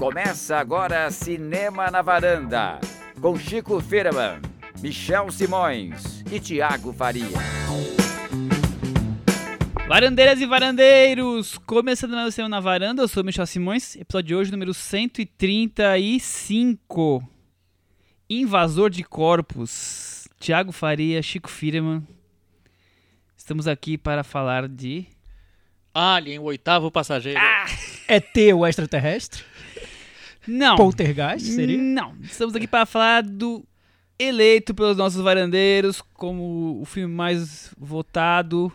Começa agora Cinema na Varanda, com Chico Firman, Michel Simões e Tiago Faria. Varandeiras e varandeiros, começando mais o Cinema na Varanda, eu sou o Michel Simões, episódio de hoje número 135, Invasor de Corpos, Tiago Faria, Chico Firman, estamos aqui para falar de... Alien, o oitavo passageiro. ET, o extraterrestre? Não, Poltergeist, seria? não, estamos aqui para falar do eleito pelos nossos varandeiros como o filme mais votado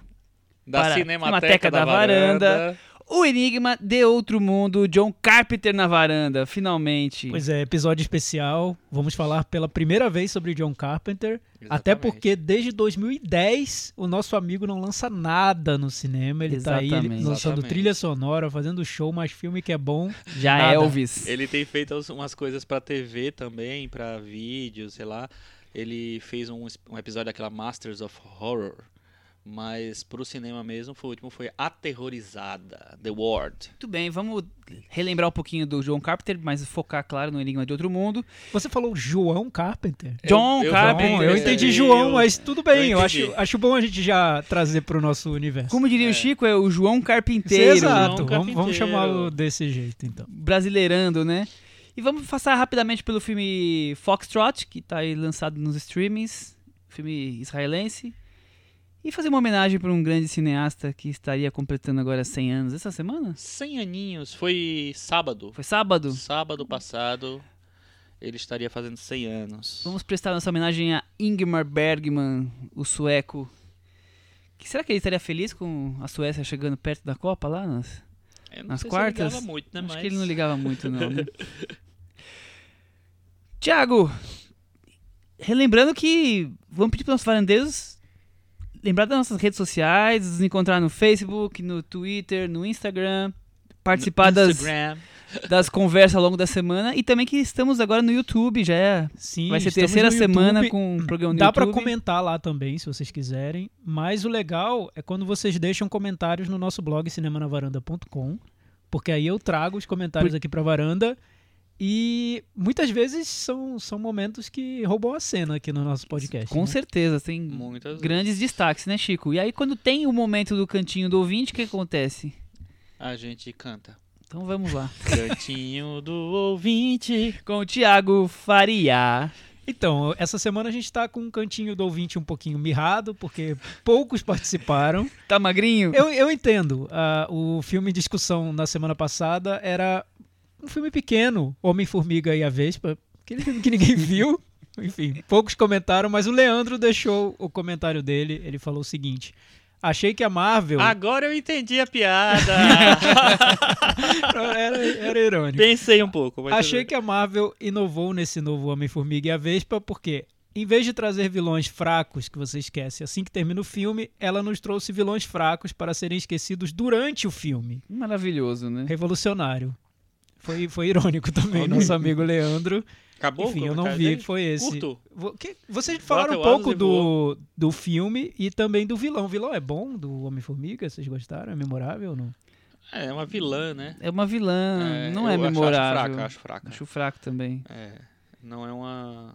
da para Cinemateca, Cinemateca da, da varanda. Varanda. O Enigma de Outro Mundo, John Carpenter na varanda, finalmente. Pois é, episódio especial. Vamos falar pela primeira vez sobre John Carpenter. Até Exatamente. porque desde 2010 o nosso amigo não lança nada no cinema. Ele tá aí Exatamente. lançando Exatamente. trilha sonora, fazendo show, mas filme que é bom. Já nada. Elvis. Ele tem feito as- umas coisas pra TV também, pra vídeo, sei lá. Ele fez um, um episódio daquela Masters of Horror. Mas pro cinema mesmo, foi, o último foi Aterrorizada, The Ward. Muito bem, vamos relembrar um pouquinho do John Carpenter, mas focar, claro, no Enigma de Outro Mundo. Você falou João Carpenter? John eu Carpenter. Eu entendi João, mas tudo bem. eu Eu, acho, acho bom a gente já trazer pro nosso universo. Como diria É. o Chico, é o João Carpinteiro. Exato, João vamos, vamos Carpinteiro. chamá-lo desse jeito então. Brasileirando, né? E vamos passar rapidamente pelo filme Foxtrot, que tá aí lançado nos streamings. Filme israelense. E fazer uma homenagem para um grande cineasta que estaria completando agora 100 anos essa semana? 100 aninhos, foi sábado. Foi sábado? Sábado passado, ele estaria fazendo 100 anos. Vamos prestar nossa homenagem a Ingmar Bergman, o sueco. Que será que ele estaria feliz com a Suécia chegando perto da Copa lá? Nas... Eu não nas sei quartas? Se ele ligava muito, né? Acho mas... que ele não ligava muito, não. Né? Tiago, relembrando que vamos pedir para os nossos varandeiros lembrar das nossas redes sociais, nos encontrar no Facebook, no Twitter, no Instagram, participar das, Instagram. das conversas ao longo da semana e também que estamos agora no YouTube, já é, Sim, vai ser terceira no semana YouTube. com um programa no Dá YouTube. comentar lá também, se vocês quiserem. Mas o legal é quando vocês deixam comentários no nosso blog cinemanavaranda.com, porque aí eu trago os comentários aqui pra varanda. E muitas vezes são, são momentos que roubam a cena aqui no nosso podcast. Com né? certeza, tem Muitas grandes destaques, né, Chico? E aí quando tem o momento do cantinho do ouvinte, o que acontece? A gente canta. Então vamos lá. Cantinho do ouvinte. Com o Thiago Faria. Então, essa semana a gente tá com um cantinho do ouvinte um pouquinho mirrado, porque poucos participaram. Tá magrinho? Eu, eu entendo. ah, o filme em discussão na semana passada era um filme pequeno, Homem-Formiga e a Vespa, aquele filme que ninguém viu. Enfim, poucos comentaram, mas o Leandro deixou o comentário dele. Ele falou o seguinte: Achei que a Marvel. Agora eu entendi a piada. era, era irônico. Pensei um pouco. Mas Achei que a Marvel inovou nesse novo Homem-Formiga e a Vespa, porque em vez de trazer vilões fracos que você esquece assim que termina o filme, ela nos trouxe vilões fracos para serem esquecidos durante o filme. Maravilhoso, né? Revolucionário. Foi, foi irônico também, nosso amigo Leandro. Acabou Enfim, eu não vi, dele? foi esse. Curto. Vocês falaram um pouco do, do filme e também do vilão. O vilão é bom do Homem-Formiga? Vocês gostaram? É memorável ou não? É, é uma vilã, né? É uma vilã, não é eu acho- memorável. Acho fraca, acho fraca. Acho fraco também. É, não é uma...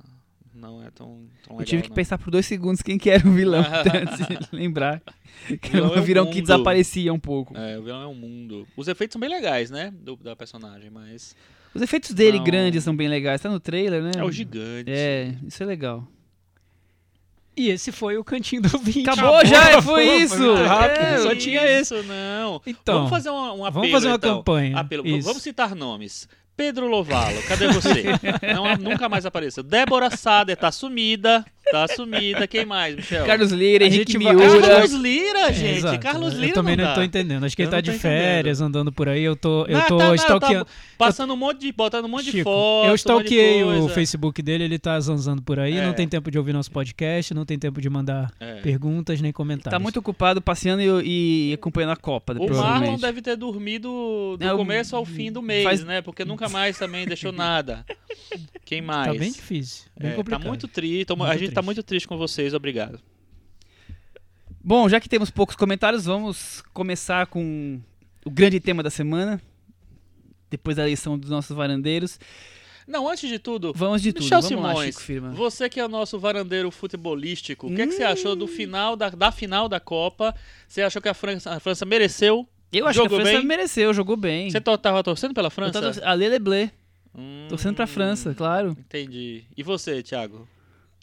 Não é tão, tão legal, Eu tive que não. pensar por dois segundos quem que era o vilão, antes de lembrar. Que era vilão é um o vilão que mundo. desaparecia um pouco. É, o vilão é um mundo. Os efeitos são bem legais, né? Do, da personagem, mas... Os efeitos dele Não. grandes são bem legais. Tá no trailer, né? É o gigante. É, isso é legal. E esse foi o cantinho do vídeo. Acabou já, foi isso! muito rápido, É, só isso. tinha esse. Isso, não. Então, vamos fazer um, um apelo, vamos fazer uma então. campanha. Apelo. Isso. Vamos citar nomes. Pedro Lovalo, cadê você? Não, nunca mais apareceu. Débora Sader tá sumida. Tá sumida. Quem mais, Michel? Carlos Lira, A Henrique gente vai- Miura. Carlos Lira, gente. exato. Carlos Lira Eu também não, dá. tô entendendo. Acho que Eu ele tá não de férias, andando por aí. Eu tô, eu Ah, tô tá, não, stalkeando. tá passando um monte de. botando um monte de Chico, foto. eu um stalkeei de o. Facebook dele, ele tá zanzando por aí, É. não tem tempo de ouvir nosso podcast, não tem tempo de mandar É. perguntas nem comentários. Tá muito ocupado passeando e, e acompanhando a Copa, O Marlon deve ter dormido do É, começo ao fim do mês, faz- né? Porque nunca mais também deixou nada. Quem mais? Tá bem difícil, bem É, tá complicado. muito triste. A gente tá muito triste com vocês, obrigado. Bom, já que temos poucos comentários, vamos começar com o grande tema da semana. depois da eleição dos nossos varandeiros. Não, antes de tudo, Vamos de tudo. Michel Vamos lá, Simões, Chico Firma. você que é o nosso varandeiro futebolístico, o que, é que você achou Hum. do final da, da final da Copa? Você achou que a França, a França mereceu? Eu acho que a França bem? mereceu, jogou bem. Você to- tava torcendo pela Eu França? tava torcendo- a Lele Blé, Hum, torcendo pra França, claro. Entendi. E você, Thiago?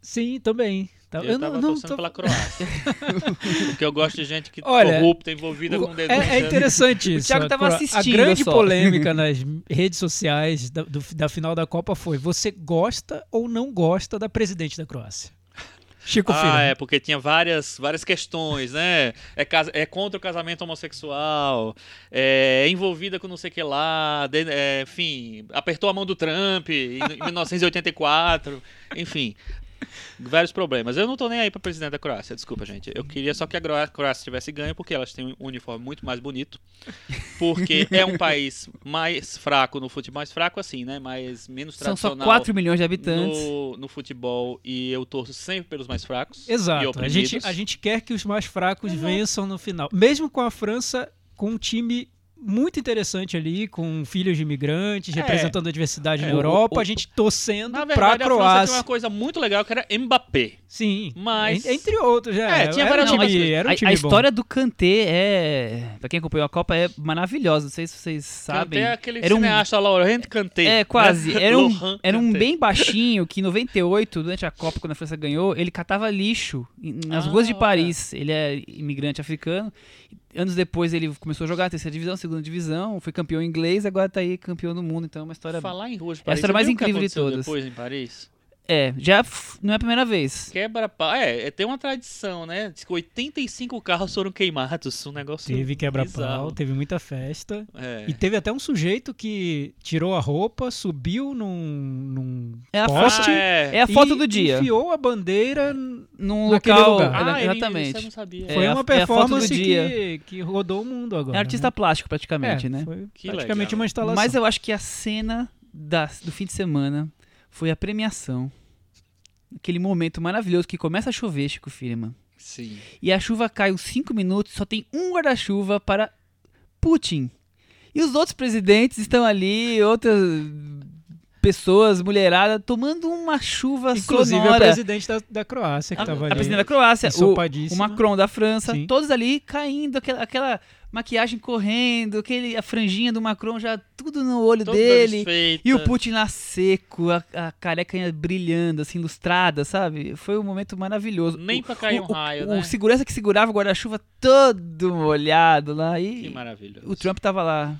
Sim, também. Tá- Eu, Eu, tava não, não torcendo tô... pela Croácia. Porque eu gosto de gente que Olha, corrupta, envolvida com denúncia. É, é interessante isso. Thiago a tava Cro- assistindo A grande só. polêmica nas redes sociais da, do- da final da Copa foi: você gosta ou não gosta da presidente da Croácia? Chico Ah, é, porque tinha várias, várias questões, né? É, casa- é contra o casamento homossexual, é, é envolvida com não sei o que lá, de- é, enfim, apertou a mão do Trump em 1984, enfim. Vários problemas. Eu não tô nem aí pra presidente da Croácia, desculpa, gente. Eu queria só que a Croácia tivesse ganho, porque elas têm um uniforme muito mais bonito. Porque é um país mais fraco no futebol, mais fraco assim, né? Mais, menos São só tradicional. 4 milhões de habitantes. no, no futebol e eu torço sempre pelos mais fracos. e Exato. A gente, a gente quer que os mais fracos vençam no final. Mesmo com a França com um time muito interessante ali, com filhos de imigrantes, É. representando a diversidade É, na o- Europa, o- a gente torcendo Na pra verdade, a França tinha Croácia. uma coisa muito legal que era Mbappé. Sim, Mas- en- entre outros, é. É, tinha era, um várias outras time, coisas. era um a, time a bom. história do Kanté é. Pra quem acompanhou a Copa, é maravilhosa. Não sei se vocês sabem. Kanté é aquele Era um- cineasta Laurent Kanté. É, quase. né? Era um, era um Kanté. bem baixinho que em 98, durante a Copa, quando a França ganhou, ele catava lixo nas Ah, ruas de olha. Paris. Ele é imigrante africano. Anos depois ele começou a jogar na terceira divisão, segunda divisão, foi campeão inglês, agora tá aí campeão do mundo. Então é uma história. Falar em ruas de É a Paris. história mais incrível de todas. Depois em Paris? É, já f- não é a primeira vez. Quebra pau. É, é, tem uma tradição, né? Diz que 85 carros foram queimados. Um negócio. Teve quebra-pau, teve muita festa. É. E teve até um sujeito que tirou a roupa, subiu num, num É a poste foto, é. é a foto e do dia. enfiou a bandeira. Num local. lugar. Ah, ele- exatamente. Não sabia. É, Foi uma é a foto do performance dia. que, que rodou o mundo agora. É artista né? plástico, praticamente, É, né? Foi Que praticamente legal. uma instalação. Mas eu acho que a cena da- do fim de semana foi a premiação. Aquele momento maravilhoso que começa a chover, Chico Firma. Sim. E a chuva cai uns 5 minutos, só tem um guarda-chuva para Putin. E os outros presidentes estão ali, outras pessoas, mulherada, tomando uma chuva Inclusive a sonora. presidente da, da Croácia que A, estava a ali. presidente da Croácia, o, o Macron da França, Sim. todos ali caindo, aquela, aquela maquiagem correndo, aquele, a franjinha do Macron já tudo no olho Toda dele. desfeita. E o Putin lá seco, a, a careca brilhando, assim, lustrada, sabe? Foi um momento maravilhoso. Nem O- pra cair o, um raio, o, né? O segurança que segurava o guarda-chuva todo molhado lá. Que E maravilhoso. o Trump tava lá.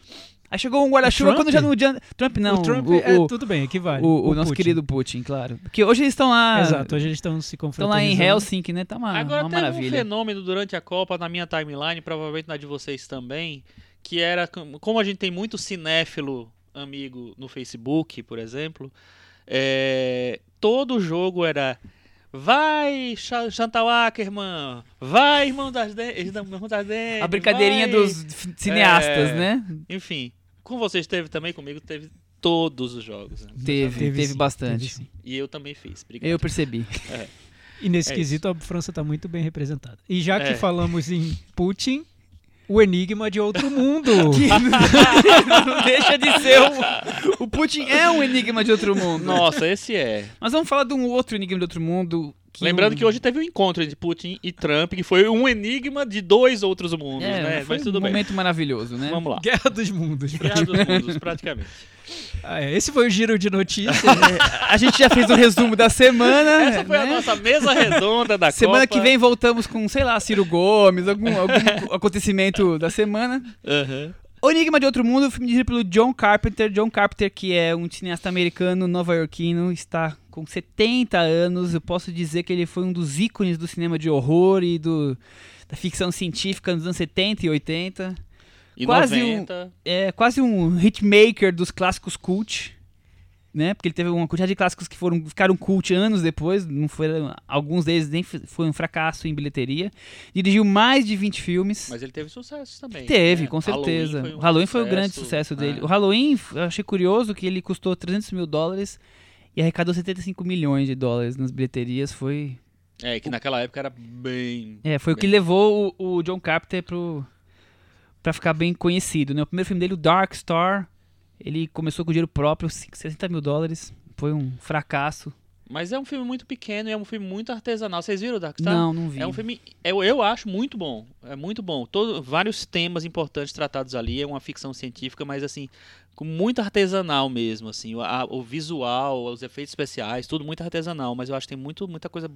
Aí chegou um guarda-chuva O quando já não adianta. Trump não. o Trump o, é o- tudo bem, equivale. o- o nosso Putin. querido Putin, claro. Porque hoje eles estão lá. Exato, hoje eles estão se Estão confrontando. lá em Helsinki, né? Tá uma, Agora uma teve um maravilha. fenômeno durante a Copa na minha timeline, provavelmente na de vocês também, que era com- como a gente tem muito cinéfilo amigo no Facebook, por exemplo, é, todo jogo era vai Cha- Chantal Ackerman, vai irmão das Dentes, irmão das Dentes, A brincadeirinha vai- dos cineastas, É. né? Enfim, com vocês teve também, comigo teve todos os jogos. né? Teve, teve, sim, bastante. teve. E eu também fiz. Obrigado. Eu percebi. E nesse É quesito a França está muito bem representada. E já que É. falamos em Putin, o enigma de outro mundo. Que não deixa de ser o, o Putin é um enigma de outro mundo. Nossa, esse é. Mas vamos falar de um outro enigma de outro mundo. Que Lembrando o- que hoje teve um encontro entre Putin e Trump, que foi um enigma de dois outros mundos, é, né? foi Mas tudo um bem. momento maravilhoso, né? Vamos lá. Guerra dos Mundos. Guerra dos mundos, praticamente. Ah, é, esse foi o giro de notícias. A gente já fez o resumo da semana. Essa foi a né? nossa mesa redonda da Semana Copa. que vem voltamos com, sei lá, Ciro Gomes, algum, algum acontecimento da semana. Aham. O Enigma de Outro Mundo, filme dirigido pelo John Carpenter. John Carpenter, que é um cineasta americano, nova-iorquino, está com 70 anos. Eu posso dizer que ele foi um dos ícones do cinema de horror e do, da ficção científica nos anos 70 e 80. E Quase um- 90. É quase um hitmaker dos clássicos cult. Né? Porque ele teve uma quantidade de clássicos que foram, ficaram cult anos depois. Não foram, alguns deles nem foi um fracasso em bilheteria. Dirigiu mais de 20 filmes. Mas ele teve sucesso também. Teve, né? com certeza. Halloween o Halloween foi o grande sucesso né? dele. O Halloween, eu achei curioso que ele custou 300 mil dólares e arrecadou 75 milhões de dólares nas bilheterias. Foi, É, que naquela época era bem... é, foi o que Bem. levou o, o John Carpenter pro, pra ficar bem conhecido. Né? O primeiro filme dele, o Dark Star, Ele começou com dinheiro próprio, 60 mil dólares. Foi um fracasso. Mas é um filme muito pequeno e é um filme muito artesanal. Vocês viram o Dark Star? Não, não vi. É um filme, eu, eu acho muito bom. É muito bom. Todo, vários temas importantes tratados ali. É uma ficção científica, mas assim, com muito artesanal mesmo. assim O, a- o visual, os efeitos especiais, tudo muito artesanal. Mas eu acho que tem muito, muita coisa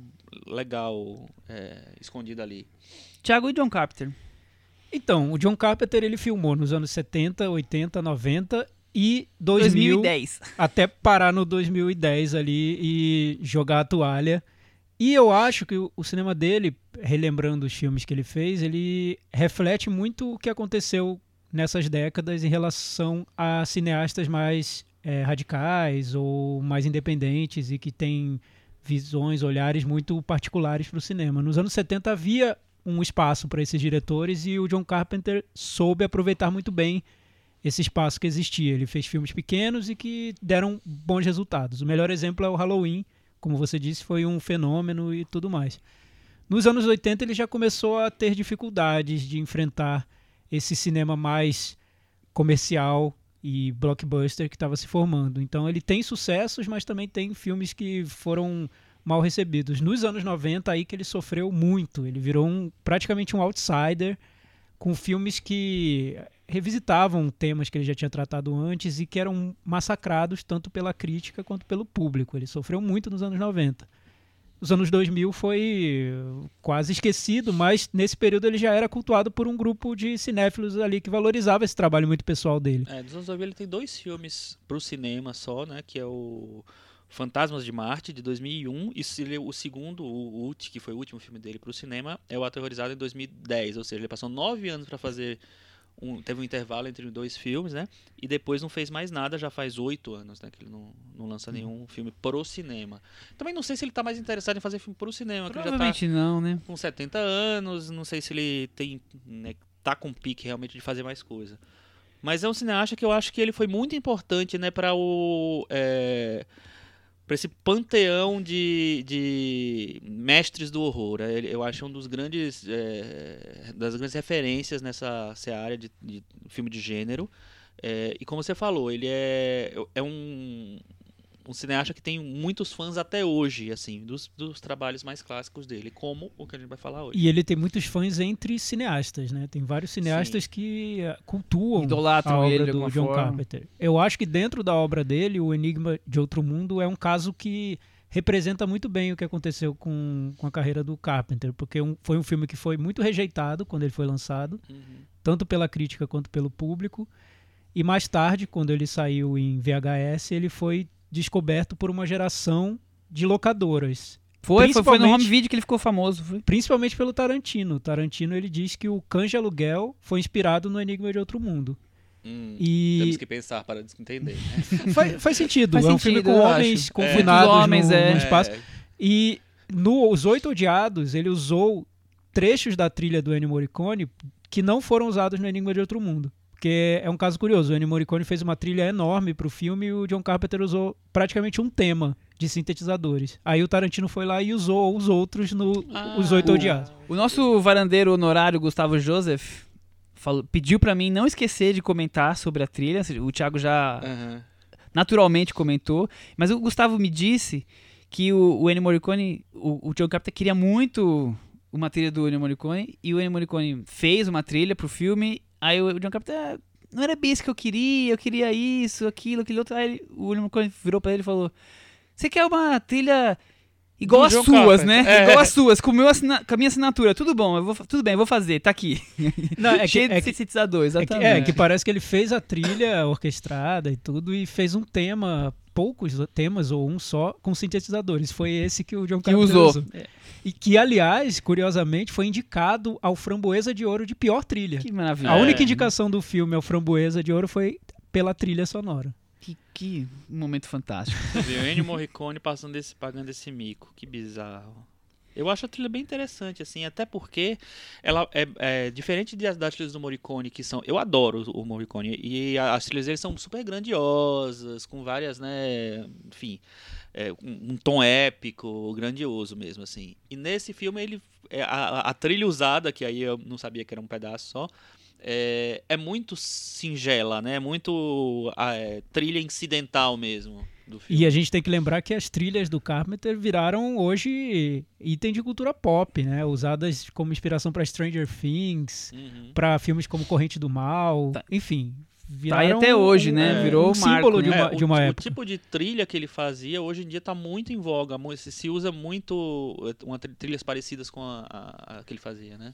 legal é, escondida ali. Thiago e John Carpenter. Então, o John Carpenter ele filmou nos anos 70, 80, 90 e 2000, 2010. até parar no 2010 ali e jogar a toalha. E eu acho que o, cinema dele, relembrando os filmes que ele fez, ele reflete muito o que aconteceu nessas décadas em relação a cineastas mais eh, radicais ou mais independentes e que têm visões, olhares muito particulares para o cinema. Nos anos 70 havia um espaço para esses diretores e o John Carpenter soube aproveitar muito bem esse espaço que existia. Ele fez filmes pequenos e que deram bons resultados. O melhor exemplo é o Halloween, como você disse, foi um fenômeno e tudo mais. Nos anos 80 ele já começou a ter dificuldades de enfrentar esse cinema mais comercial e blockbuster que estava se formando. Então ele tem sucessos, mas também tem filmes que foram mal recebidos. Nos anos 90 aí que ele sofreu muito, ele virou um, praticamente um outsider com filmes que revisitavam temas que ele já tinha tratado antes e que eram massacrados tanto pela crítica quanto pelo público. Ele sofreu muito nos anos 90. Os anos 2000 foi quase esquecido, mas nesse período ele já era cultuado por um grupo de cinéfilos ali que valorizava esse trabalho muito pessoal dele. É, dos anos 2000 ele tem dois filmes pro cinema só, né? Que é o Fantasmas de Marte, de 2001, e o segundo, o Ult, que foi o último filme dele pro cinema, é o Aterrorizado em 2010. Ou seja, ele passou nove anos para fazer. Um, teve um intervalo entre dois filmes, né? E depois não fez mais nada, já faz oito anos, né? Que ele não, não lança nenhum filme pro cinema. Também não sei se ele tá mais interessado em fazer filme pro cinema, que ele já tá Provavelmente não, né? com 70 anos, não sei se ele tem, né, tá com pique realmente de fazer mais coisa. Mas é um cineasta que eu acho que ele foi muito importante, né, para o é, para esse panteão de, de mestres do horror. Ele- Eu acho um dos grandes é, das grandes referências nessa área de, de filme de gênero. É, e como você falou, ele é, é um um cineasta que tem muitos fãs até hoje, assim, dos, dos trabalhos mais clássicos dele, como o que a gente vai falar hoje. E ele tem muitos fãs entre cineastas, né? Tem vários cineastas que eh, cultuam Idolatram a ele obra de do John forma. Carpenter. Eu acho que dentro da obra dele, o Enigma de Outro Mundo é um caso que representa muito bem o que aconteceu com, com a carreira do Carpenter, porque um- foi um filme que foi muito rejeitado quando ele foi lançado, Uhum. tanto pela crítica quanto pelo público. E mais tarde, quando ele saiu em VHS, ele foi descoberto por uma geração de locadoras. Foi, foi, foi no home video que ele ficou famoso. Foi. Principalmente pelo Tarantino. O Tarantino ele diz que o Cães de Aluguel foi inspirado no Enigma de Outro Mundo. Hum, E Temos que pensar para entender. Né? faz, faz sentido. Faz é um sentido, filme com homens acho. confinados Muitos homens, no, é. no espaço. É, E no Os Oito Odiados, ele usou trechos da trilha do Ennio Morricone que não foram usados no Enigma de Outro Mundo. Porque é um caso curioso. O Ennio Morricone fez uma trilha enorme pro filme e o John Carpenter usou praticamente um tema de sintetizadores. Aí o Tarantino foi lá e usou os outros no Ah, Os Oito o- Odiados. O nosso varandeiro honorário, Gustavo Joseph, falou, pediu pra mim não esquecer de comentar sobre a trilha. O Thiago já aham. naturalmente comentou. Mas o Gustavo me disse que o, o Ennio Morricone, o, o John Carpenter queria muito uma trilha do Ennio Morricone. E o Ennio Morricone fez uma trilha pro filme. Aí o, John Carpenter, "Ah, não era bem isso que eu queria, eu queria isso, aquilo, aquilo outro. Aí ele- o Ennio Morricone virou pra ele e falou: Você quer uma trilha igual às suas, Carpenter." né? É. Igual às suas, com, meu assina- com a minha assinatura. Tudo bom, eu vou, tudo bem, eu vou fazer, tá aqui. Não, é que- Cheio de é que- sintetizador, É que, exatamente. é, que parece que ele fez a trilha orquestrada e tudo e fez um tema, poucos temas ou um só, com sintetizadores. Foi esse que o John que Carpenter usou. E que, aliás, curiosamente, foi indicado ao Framboesa de Ouro de pior trilha. Que maravilha. A É. única indicação do filme ao Framboesa de Ouro foi pela trilha sonora. Que, que momento fantástico. Você vê o Ennio Morricone passando esse, pagando esse mico. Que bizarro. Eu acho a trilha bem interessante, assim, até porque ela é, é diferente das, das trilhas do Morricone, que são. Eu adoro o Morricone. E as trilhas dele são super grandiosas, com várias, né? Enfim, é, um, um tom épico, grandioso mesmo, assim. E nesse filme ele. é, a, a trilha usada, que aí eu não sabia que era um pedaço só, é, é muito singela, né? Muito é, trilha incidental mesmo do filme. E a gente tem que lembrar que as trilhas do Carpenter viraram hoje item de cultura pop, né? Usadas como inspiração para Stranger Things, Uhum. para filmes como Corrente do Mal, Tá. enfim. Tá aí Viraram até hoje, né? é, Virou um o marco, símbolo de né? uma, É, de o, uma o época. tipo de trilha que ele fazia hoje em dia tá muito em voga. Se, se usa muito eh, uma, tri- trilhas parecidas com a, a- a que ele fazia, né?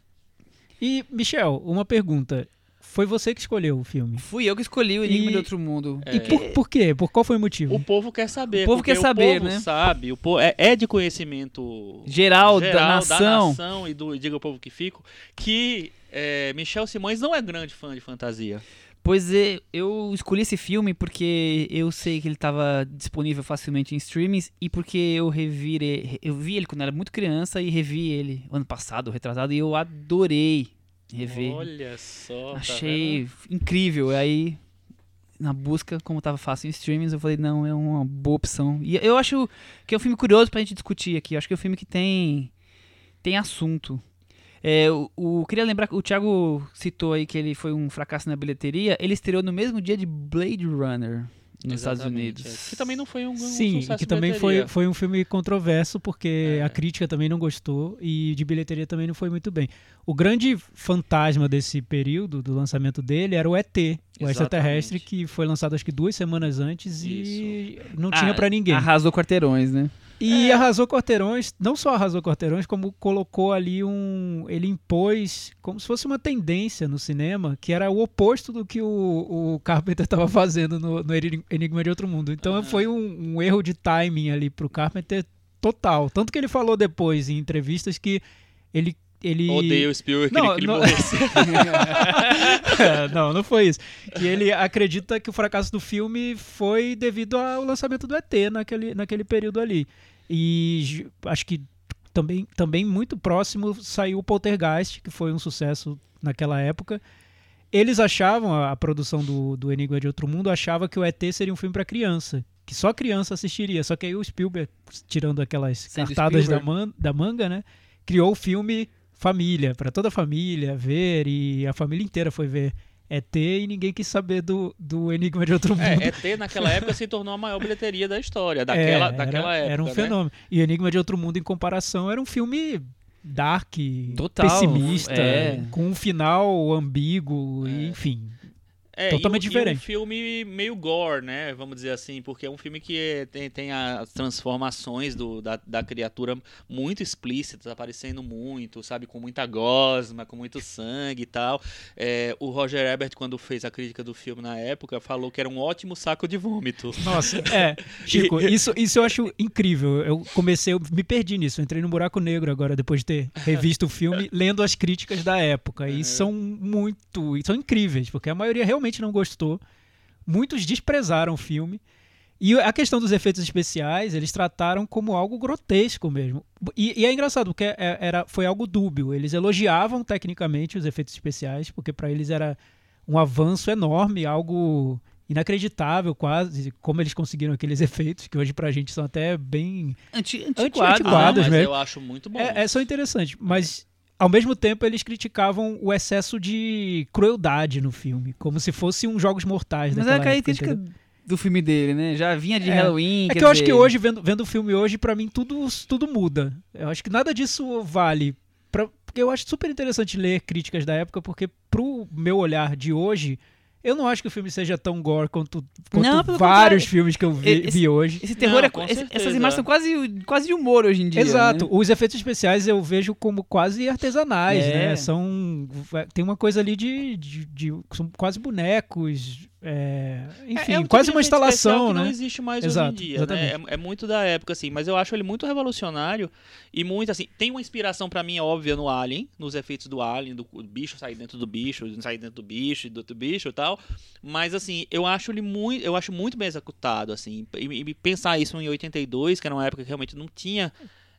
E, Michel, uma pergunta. Foi você que escolheu o filme? Fui eu que escolhi o Enigma E- de Outro Mundo. É. E por, por quê? Por qual foi o motivo? O povo quer saber. O povo porque quer saber, o povo né? sabe. O povo, é, é de conhecimento Geral, da geral nação. nação e do e Diga o Povo que Fico que é, Michel Simões não é grande fã de fantasia. Pois é, eu escolhi esse filme porque eu sei que ele estava disponível facilmente em streamings e porque eu revi ele, eu vi ele quando era muito criança e revi ele ano passado, retrasado, e eu adorei rever. Olha só. tá Achei vendo? incrível. Aí, na busca, como tava fácil em streamings, eu falei, não, é uma boa opção. E eu acho que é um filme curioso pra gente discutir aqui. Eu acho que é um filme que tem, tem assunto. É, o, o- queria lembrar que o Thiago citou aí que ele foi um fracasso na bilheteria. Ele estreou no mesmo dia de Blade Runner nos Estados Exatamente, Unidos. é. Que também não foi um, um Sim, que também foi, foi um filme controverso, porque É. a crítica também não gostou e de bilheteria também não foi muito bem. O grande fantasma desse período, do lançamento dele, era o ET, o extraterrestre, Exatamente. que foi lançado acho que duas semanas antes e não Ah, tinha pra ninguém. Arrasou quarteirões, né? E arrasou quarteirões, não só arrasou quarteirões, como colocou ali um. Ele impôs como se fosse uma tendência no cinema, que era o oposto do que o, o Carpenter estava fazendo no, no Eni- Enigma de Outro Mundo. Então Aham. foi um, um erro de timing ali pro Carpenter total. Tanto que ele falou depois em entrevistas que ele. Ele... Odeio o Spielberg, Não, queria que ele não- morresse. não, não foi isso. Que ele acredita que o fracasso do filme foi devido ao lançamento do ET naquele, naquele período ali. E acho que também, também muito próximo saiu o Poltergeist, que foi um sucesso naquela época. Eles achavam, a, a produção do, do Enigma de Outro Mundo achava que o ET seria um filme para criança. Que só criança assistiria. Só que aí o Spielberg, tirando aquelas Sendo cartadas da, man- da manga, né? Criou o filme família, para toda a família ver. E a família inteira foi ver ET e ninguém quis saber do, do Enigma de Outro Mundo. É, ET naquela época se tornou a maior bilheteria da história, daquela, É, daquela era, época. Era um né? fenômeno. E Enigma de Outro Mundo, em comparação, era um filme dark, Total, pessimista, é. com um final ambíguo, É. enfim. É, Totalmente e, diferente. E um filme meio gore, né? Vamos dizer assim, porque é um filme que é- tem, tem as transformações do, da, da criatura muito explícitas, aparecendo muito, sabe? Com muita gosma, com muito sangue e tal. É, o Roger Ebert, quando fez a crítica do filme na época, falou que era um ótimo saco de vômito. Nossa, é. Chico, isso, isso eu acho incrível. Eu comecei, eu me perdi nisso. Eu entrei no buraco negro agora, depois de ter revisto o filme, lendo as críticas da época. E são muito. São incríveis, porque a maioria realmente não gostou. Muitos desprezaram o filme. E a questão dos efeitos especiais, eles trataram como algo grotesco mesmo. E, e é engraçado, porque é- era, foi algo dúbio. Eles elogiavam tecnicamente os efeitos especiais, porque para eles era um avanço enorme, algo inacreditável quase, como eles conseguiram aqueles efeitos, que hoje pra gente são até bem... Anti, Antiquados. antiquado. Ah, Quadros mas mesmo. eu acho muito bom. É, é, são interessantes, mas ao mesmo tempo eles criticavam o excesso de crueldade no filme, como se fosse um Jogos Mortais Mas é a época, característica entendeu? do filme dele, né? Já vinha de É. Halloween. É que eu acho dizer, que hoje, vendo, vendo o filme hoje, pra mim tudo, tudo muda. Eu acho que nada disso vale. Pra, porque eu acho super interessante ler críticas da época, porque pro meu olhar de hoje, eu não acho que o filme seja tão gore quanto, quanto Não, vários contrário. filmes que eu vi, Esse- vi hoje. Esse terror Não, é. esse- essas imagens são quase, quase de humor hoje em dia. Exato. né? Os efeitos especiais eu vejo como quase artesanais, É. né? São. Tem uma coisa ali de. de- de- são quase bonecos. É, enfim, É- é um tipo quase uma instalação, né? Não existe mais Exato, hoje em dia, né? É, é muito da época, assim. Mas eu acho ele muito revolucionário e muito assim. Tem uma inspiração pra mim óbvia no Alien, nos efeitos do Alien, do bicho sair dentro do bicho, sair dentro do bicho do outro bicho e tal. Mas assim, eu acho ele muito, eu acho muito bem executado, assim. E, e pensar isso em 82, que era uma época que realmente não tinha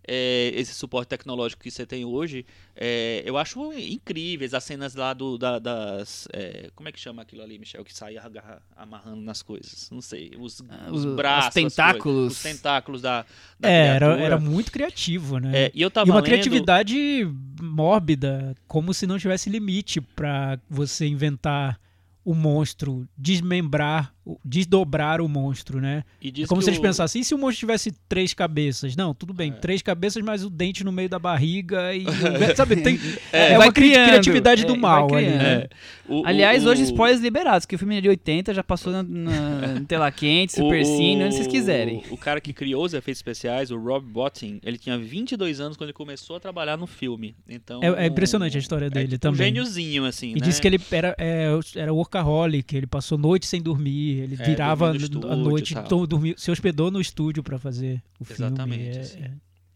é, esse suporte tecnológico que você tem hoje, é, eu acho incríveis as cenas lá do, da- das. é, como é que chama aquilo ali, Michel? Que sai agarra- amarrando nas coisas. Não sei. Os, Ah, os os- braços. os tentáculos. os tentáculos da. da É, era, criatura. era muito criativo, né? É, e eu tava e uma lendo- criatividade mórbida, como se não tivesse limite pra você inventar o monstro, desmembrar, desdobrar o monstro, né? E É como se eles o- pensassem, e se o monstro tivesse três cabeças? Não, tudo bem, É. três cabeças, mas o dente no meio da barriga e... sabe, tem, É, é, vai uma cri- criando, criatividade é, do vai mal ali, né? É, o- Aliás, o- hoje o- spoilers liberados, que o filme é de 80, já passou na, na, Tela Quente, Super Cine, onde vocês quiserem. O cara que criou os efeitos especiais, o Rob Bottin, ele tinha 22 anos quando ele começou a trabalhar no filme. Então, É- é impressionante a história dele tipo Um também. gêniozinho, assim, E né? disse que ele era, é, era workaholic, ele passou noite sem dormir, ele É, virava no a estúdio noite, e dormia- se hospedou no estúdio para fazer o filme. Exatamente, É, assim. é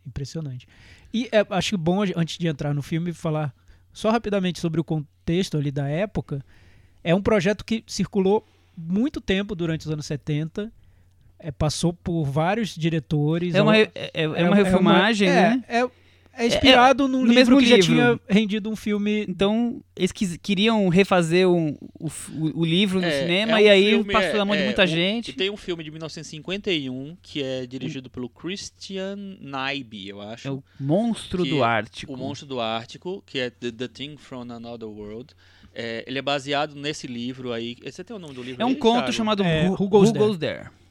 impressionante. E é, acho bom, antes de entrar no filme, falar só rapidamente sobre o contexto ali da época. É um projeto que circulou muito tempo durante os anos 70, é, passou por vários diretores. É uma, é é, é uma refilmagem, é, né? É, é inspirado num no livro mesmo que já livro. tinha rendido um filme Então, eles quis- queriam refazer um- o, o- livro no É, cinema é um e aí filme, passou é, na mão de é, muita um- gente. Tem um filme de 1951 que é dirigido pelo Christian Nyby, eu acho. É o Monstro que do Ártico. O Monstro do Ártico, que é The, The Thing from Another World. É, ele é baseado nesse livro aí. Você tem o nome do livro É um aí, conto chamado É, Who, Who Goes Who There? Goes There. É,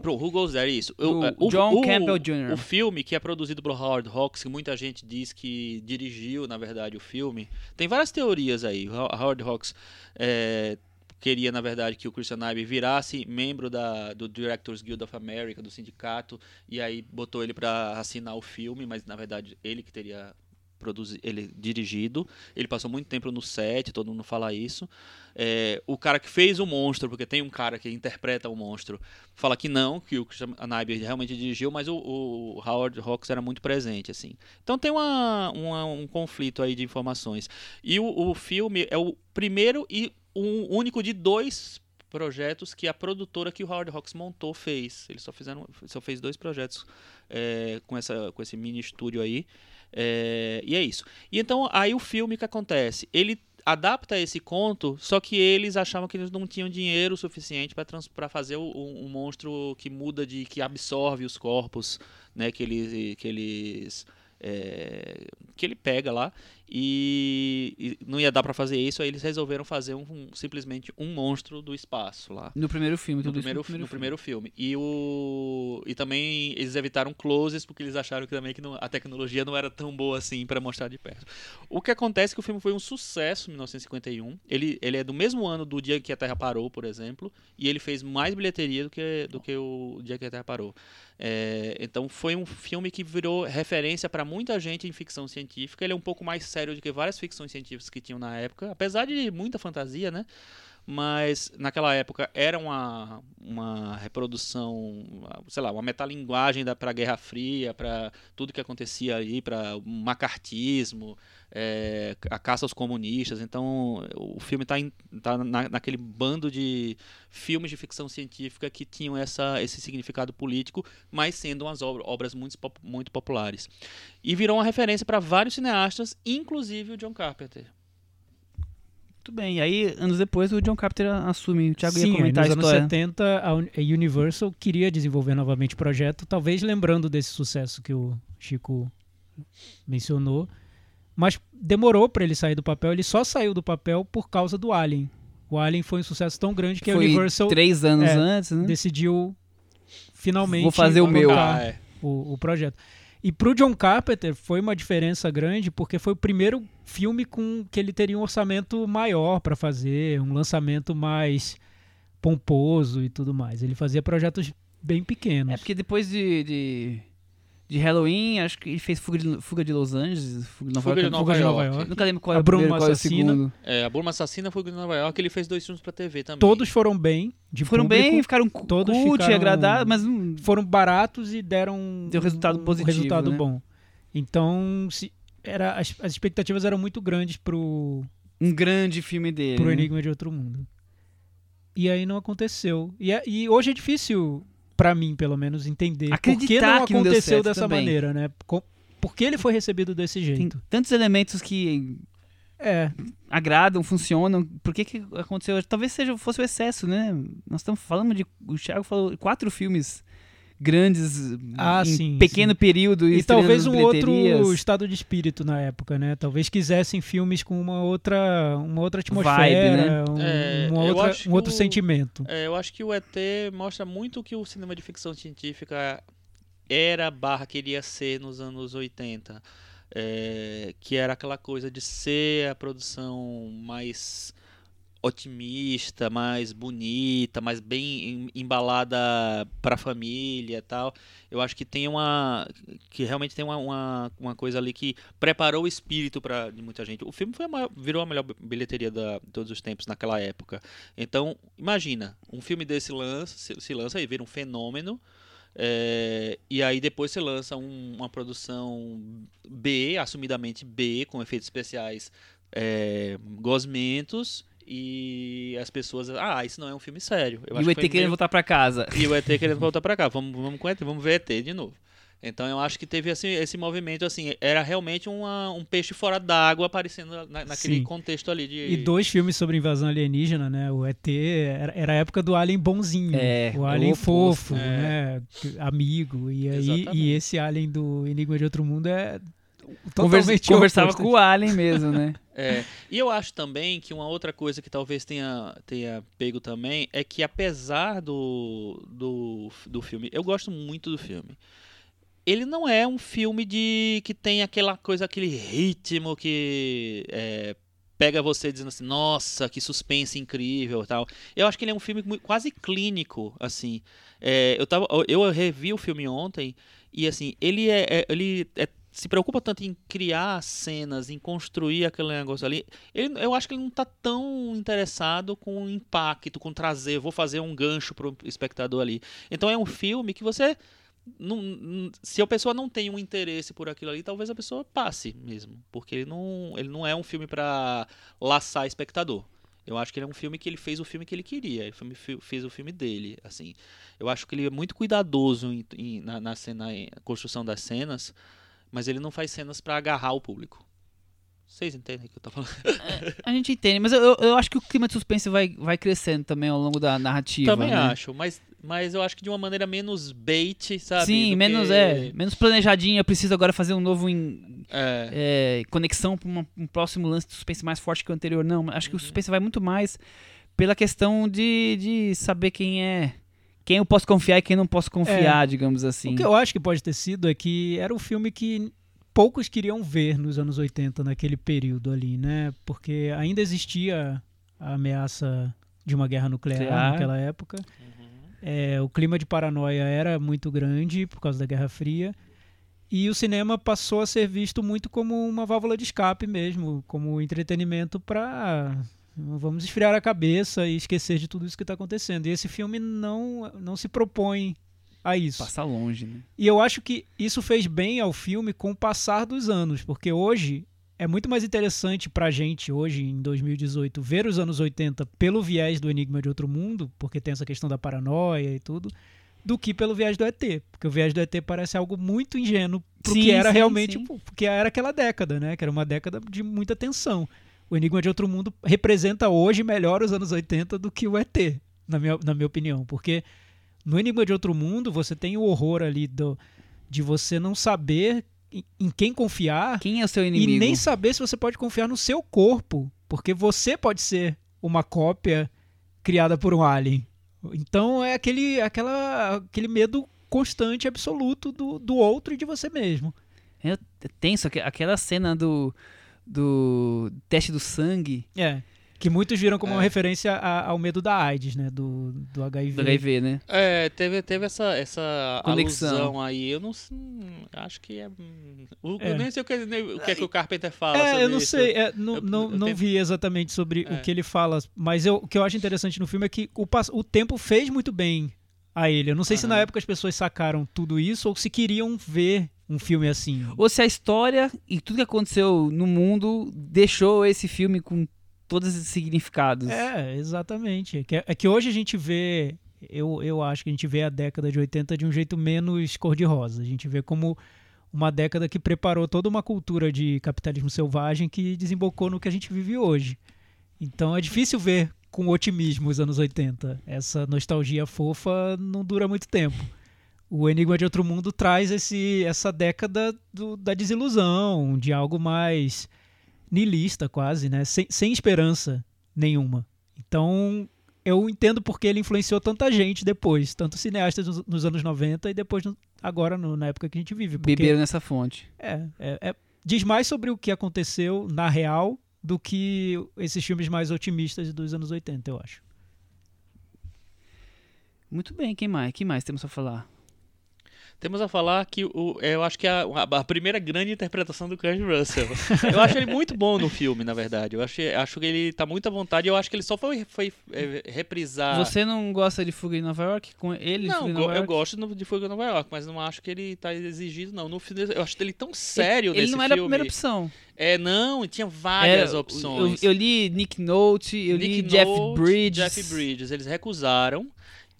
pro Who Goes There, isso. Do Eu- é, John Campbell Jr.. O filme, que é produzido pelo Howard Hawks, que muita gente diz que dirigiu, na verdade, o filme. Tem várias teorias aí. O Howard Hawks é, queria, na verdade, que o Christian Nyby virasse membro da, do Directors Guild of America, do sindicato, e aí botou ele para assinar o filme, mas, na verdade, ele que teria produzi ele dirigido. Ele passou muito tempo no set, todo mundo fala isso. É, o cara que fez o monstro, porque tem um cara que interpreta o monstro, fala que não, que o Nyby realmente dirigiu, mas o, o Howard Hawks era muito presente, assim. Então tem uma, uma- um conflito aí de informações. E o, o filme é o primeiro e o único de dois projetos que a produtora que o Howard Hawks montou fez. Ele só, fizeram, só fez dois projetos é, com, essa, com esse mini estúdio aí. É, e é isso. E então, aí o filme que acontece? Ele adapta esse conto, só que eles achavam que eles não tinham dinheiro suficiente para fazer um, um monstro que muda de. que absorve os corpos, né? Que eles. Que eles é, que ele pega lá e, e não ia dar para fazer isso, aí eles resolveram fazer um, um- simplesmente um monstro do espaço lá. No primeiro filme, No tudo primeiro, isso no primeiro filme. E, o, e também eles evitaram closes porque eles acharam que também que não- a tecnologia não era tão boa assim para mostrar de perto. O que acontece é que o filme foi um sucesso em 1951. Ele, ele é do mesmo ano do Dia que a Terra Parou, por exemplo, e ele fez mais bilheteria do que, do que o Dia que a Terra Parou. É, então foi um filme que virou referência para muita gente em ficção científica. Ele é um pouco mais sério do que várias ficções científicas que tinham na época, apesar de muita fantasia, né? Mas naquela época era uma, uma reprodução, sei lá, uma metalinguagem para a Guerra Fria, para tudo que acontecia ali, para o macartismo, é, a caça aos comunistas. Então o filme está tá na, naquele bando de filmes de ficção científica que tinham essa, esse significado político, mas sendo umas obras, obras muito, muito populares. E virou uma referência para vários cineastas, inclusive o John Carpenter. Muito bem. E aí, anos depois, o John Carpenter assume. O Thiago Sim, ia comentar a nos anos história. 70 a Uni- a Universal queria desenvolver novamente o projeto, talvez lembrando desse sucesso que o Chico mencionou, mas demorou para ele sair do papel. Ele só saiu do papel por causa do Alien. O Alien foi um sucesso tão grande que a Foi Universal três anos é, antes, né? decidiu finalmente Vou fazer o meu. Ah, é. o, o projeto. E pro John Carpenter foi uma diferença grande porque foi o primeiro filme com que ele teria um orçamento maior para fazer, um lançamento mais pomposo e tudo mais. Ele fazia projetos bem pequenos. É porque depois de, de, de Halloween, acho que ele fez Fuga de, Fuga de Los Angeles, Fuga de Nova Fuga de York. Nova Fuga de Nova York. York. Nunca lembro qual A é o Bruma primeiro, qual é o Assassina. segundo. É, a Burma Assassina foi em Nova York, ele fez dois filmes pra TV também. Todos foram bem, de Foram público, bem, ficaram todos cult, ficaram- agradávedos, mas não... foram baratos e deram Deu resultado um, positivo, resultado né? bom. Então, se, era, as, as expectativas eram muito grandes pro, um grande filme dele. pro né? Enigma de Outro Mundo. E aí não aconteceu. E, é- e hoje é difícil, pra mim, pelo menos, entender por que Acreditar não que não aconteceu certo dessa também. maneira, né? Por que ele foi recebido desse Tem jeito. tantos elementos que É, agradam, funcionam. Por que, que aconteceu? Talvez seja, fosse o excesso, né? Nós estamos falando de. O Thiago falou quatro filmes grandes Ah, em sim, pequeno sim. período. e talvez um outro estado de espírito na época, né? Talvez quisessem filmes com uma outra, uma outra atmosfera, Vibe, né? um, É, uma eu outra- um outro o- sentimento. É, eu acho que o ET mostra muito o que o cinema de ficção científica era barra queria ser nos anos 80. É, que era aquela coisa de ser a produção mais otimista, mais bonita, mais bem em- embalada para a família e tal. Eu acho que tem uma que realmente tem uma, uma, uma coisa ali que preparou o espírito para de muita gente. O filme foi a maior- virou a melhor bilheteria da, de todos os tempos naquela época. Então, imagina, um filme desse lança, se, se lança e vira um fenômeno. é, e aí depois você lança um- uma produção B, assumidamente B, com efeitos especiais é, gosmentos. E as pessoas. Ah, isso não é um filme sério. Eu E acho o que ET foi querendo meio- voltar pra casa. e o ET querendo voltar pra cá. Vamos, vamos com ET, vamos ver ET de novo. Então eu acho que teve esse, esse movimento, assim, era realmente uma- um peixe fora d'água aparecendo na- naquele Sim. contexto ali de. E dois filmes sobre invasão alienígena, né? O ET era, era a época do Alien bonzinho, É, o o Alien fofo, É. né? que- Amigo. E aí e esse Alien do Enigma de Outro Mundo é Conversa- conversava oposto. com o Alien mesmo, né? É, e eu acho também que uma outra coisa que talvez tenha, tenha pego também é que apesar do, do, do filme, eu gosto muito do filme. Ele não é um filme de que tem aquela coisa, aquele ritmo que é, pega você dizendo assim, nossa, que suspense incrível e tal. Eu acho que ele é um filme quase clínico, assim. É, eu, tava, eu revi o filme ontem e assim, ele é, é- ele é- se preocupa tanto em criar cenas, em construir aquele negócio ali. Ele, eu acho que ele não tá tão interessado com o impacto, com trazer, vou fazer um gancho pro espectador ali. Então é um filme que você não- se a pessoa não tem um interesse por aquilo ali, talvez a pessoa passe mesmo, porque ele não, ele não é um filme para laçar espectador. Eu acho que ele é um filme que ele fez o filme que ele queria, ele fez o filme dele, assim. Eu acho que ele é muito cuidadoso em- em- na, na cena, em- construção das cenas, mas ele não faz cenas para agarrar o público. Vocês entendem o que eu tô falando? A gente entende, mas eu, eu- acho que o clima de suspense vai, vai crescendo também ao longo da narrativa. Também né? acho, mas, mas eu acho que de uma maneira menos bait, sabe? Sim, menos que- é, menos planejadinho. Eu preciso agora fazer um novo em, É, é, conexão para um próximo lance de suspense mais forte que o anterior. Não, acho Uhum. que o suspense vai muito mais pela questão de, de saber quem é. Quem eu posso confiar e quem não posso confiar, digamos assim. O que eu acho que pode ter sido é que era um filme que poucos queriam ver nos anos 80, naquele período ali, né? Porque ainda existia a ameaça de uma guerra nuclear Nuclear. naquela época. É, o clima de paranoia era muito grande por causa da Guerra Fria. E o cinema passou a ser visto muito como uma válvula de escape mesmo, como entretenimento para vamos esfriar a cabeça e esquecer de tudo isso que está acontecendo. E esse filme não, não se propõe a isso. Passa longe, né? E eu acho que isso fez bem ao filme com o passar dos anos, porque hoje é muito mais interessante pra gente, hoje em 2018, ver os anos 80 pelo viés do Enigma de Outro Mundo, porque tem essa questão da paranoia e tudo, do que pelo viés do ET. Porque o viés do ET parece algo muito ingênuo pro Sim, que era sim, realmente, sim. porque era aquela década, né? Que era uma década de muita tensão. O Enigma de Outro Mundo representa hoje melhor os anos 80 do que o ET, na minha, na minha opinião, porque no Enigma de Outro Mundo, você tem o horror ali do, de você não saber em, em quem confiar Quem é o seu inimigo? e nem saber se você pode confiar no seu corpo, porque você pode ser uma cópia criada por um alien. Então é aquele, aquela, aquele medo constante, absoluto do, do outro e de você mesmo. É tenso, aque- aquela cena do, do teste do sangue, É. Que muitos viram como É. uma referência a- ao medo da AIDS, né? Do, do HIV. do HIV, né? É, teve, teve essa, essa Conexão. alusão aí. Eu não s- hum, acho que é. hum, o- É. Eu nem sei o que, nem o que, é que o Carpenter fala sobre É, eu não isso. sei, é, não, Eu- não, eu não tenho- vi exatamente sobre É. o que ele fala, mas eu- o que eu acho interessante no filme é que o, o tempo fez muito bem a ele. Eu não sei se na época as pessoas sacaram tudo isso ou se queriam ver um filme assim. Ou se a história e tudo que aconteceu no mundo deixou esse filme com todos esses significados. É, exatamente. É que, é que hoje a gente vê, eu, eu acho que a gente vê a década de 80 de um jeito menos cor-de-rosa. A gente vê como uma década que preparou toda uma cultura de capitalismo selvagem que desembocou no que a gente vive hoje. Então é difícil ver com otimismo os anos 80. Essa nostalgia fofa não dura muito tempo. O Enigma de Outro Mundo traz esse, essa década do, da desilusão, de algo mais nilista quase, né? Sem, sem esperança nenhuma. Então, eu entendo porque ele influenciou tanta gente depois, tanto cineastas nos, nos anos 90 e depois no, agora no, na época que a gente vive. Porque, Beberam nessa fonte. é, é, é- diz mais sobre o que aconteceu na real do que esses filmes mais otimistas dos anos 80, eu acho. Muito bem, quem mais? Quem mais temos a falar? Temos a falar que o, eu acho que a, a- primeira grande interpretação do Kurt Russell. Eu acho ele muito bom no filme, na verdade. Eu acho, acho que ele tá muito à vontade. Eu acho que ele só foi, foi é, reprisar. Você não gosta de Fuga em Nova York? Com ele, Não, eu York? gosto de Fuga em Nova York, mas não acho que ele tá exigido, não. No, eu acho ele tão sério Ele nesse não era a filme. primeira opção. É, não, tinha várias Era- opções. Eu, eu li Nick Note, eu li Nick Jeff Nolte, Bridges. Jeff Bridges, eles recusaram.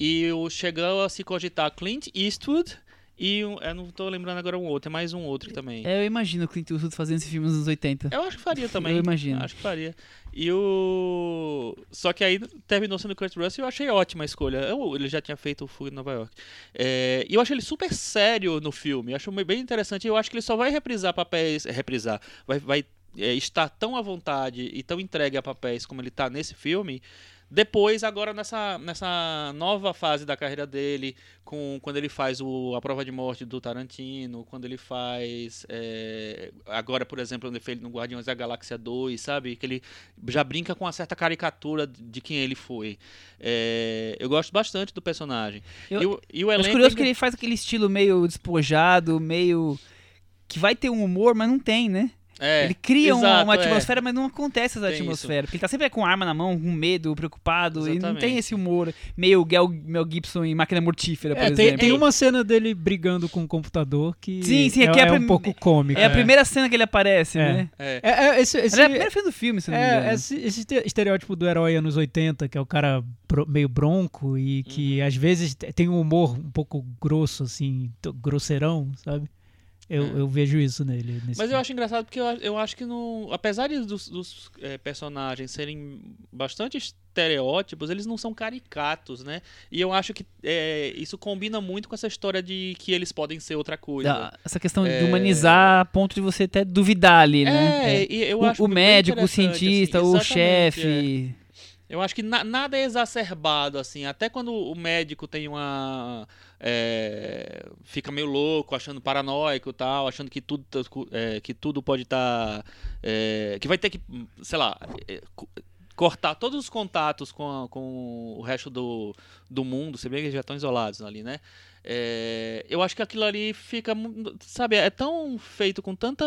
E o- chegou a se cogitar Clint Eastwood e um- eu não tô lembrando agora um outro, é mais um outro também. É, eu imagino o Clint Eastwood fazendo esse filme nos anos 80. Eu acho que faria também. Eu imagino. Acho que faria. E o. Só que aí terminou sendo Kurt Russell e eu achei ótima a escolha. Eu- ele já tinha feito o Fuga em Nova York. É, E eu acho ele super sério no filme. Eu acho bem interessante. Eu acho que ele só vai reprisar papéis. Reprisar. Vai, vai é, estar tão à vontade e tão entregue a papéis como ele tá nesse filme. Depois, agora nessa, nessa nova fase da carreira dele, com quando ele faz o, a prova de morte do Tarantino, quando ele faz. é, agora, por exemplo, ele fez no Guardiões da Galáxia 2, sabe? Que ele já brinca com uma certa caricatura de quem ele foi. É, eu gosto bastante do personagem. Eu- e, o, e o elenco. acho curioso que ele faz aquele estilo meio despojado, meio. que vai ter um humor, mas não tem, né? É, ele cria exato, uma é. atmosfera, mas não acontece essa Tem atmosfera. Porque ele tá sempre com arma na mão, com medo, preocupado. E não tem Exatamente. esse humor meio Gel, Mel Gibson em Máquina Mortífera, por É, tem, exemplo. tem uma cena dele brigando com o computador que Sim, sim, é, é é um pouco cômica. É a primeira cena que ele aparece, É. né? É. É, é, esse, esse- é a primeira cena do filme, se não me engano. É, esse, esse este- estereótipo do herói anos 80, que é o cara meio bronco e que Uhum. às vezes te- tem um humor um pouco grosso, assim, grosseirão, sabe? Eu, É. eu vejo isso nele. nesse Mas eu filme. acho engraçado porque eu, eu acho que no, apesar dos, dos, eh, personagens serem bastante estereótipos, eles não são caricatos, né? E eu acho que eh, isso combina muito com essa história de que eles podem ser outra coisa. Da- essa questão É. de humanizar a ponto de você até duvidar ali, né? É, e eu O, acho o médico, o interessante, cientista, assim, o exatamente, é. chefe. Eu acho que na- nada é exacerbado, assim. Até quando o médico tem uma. é, fica meio louco, achando paranoico tal, achando que tudo, tá- é, que tudo pode estar. que vai ter que, sei lá. é, co- Cortar todos os contatos com, a- com o resto do, do mundo, se bem que eles já estão isolados ali, né? É, eu acho que aquilo ali fica, sabe, é tão feito com tanta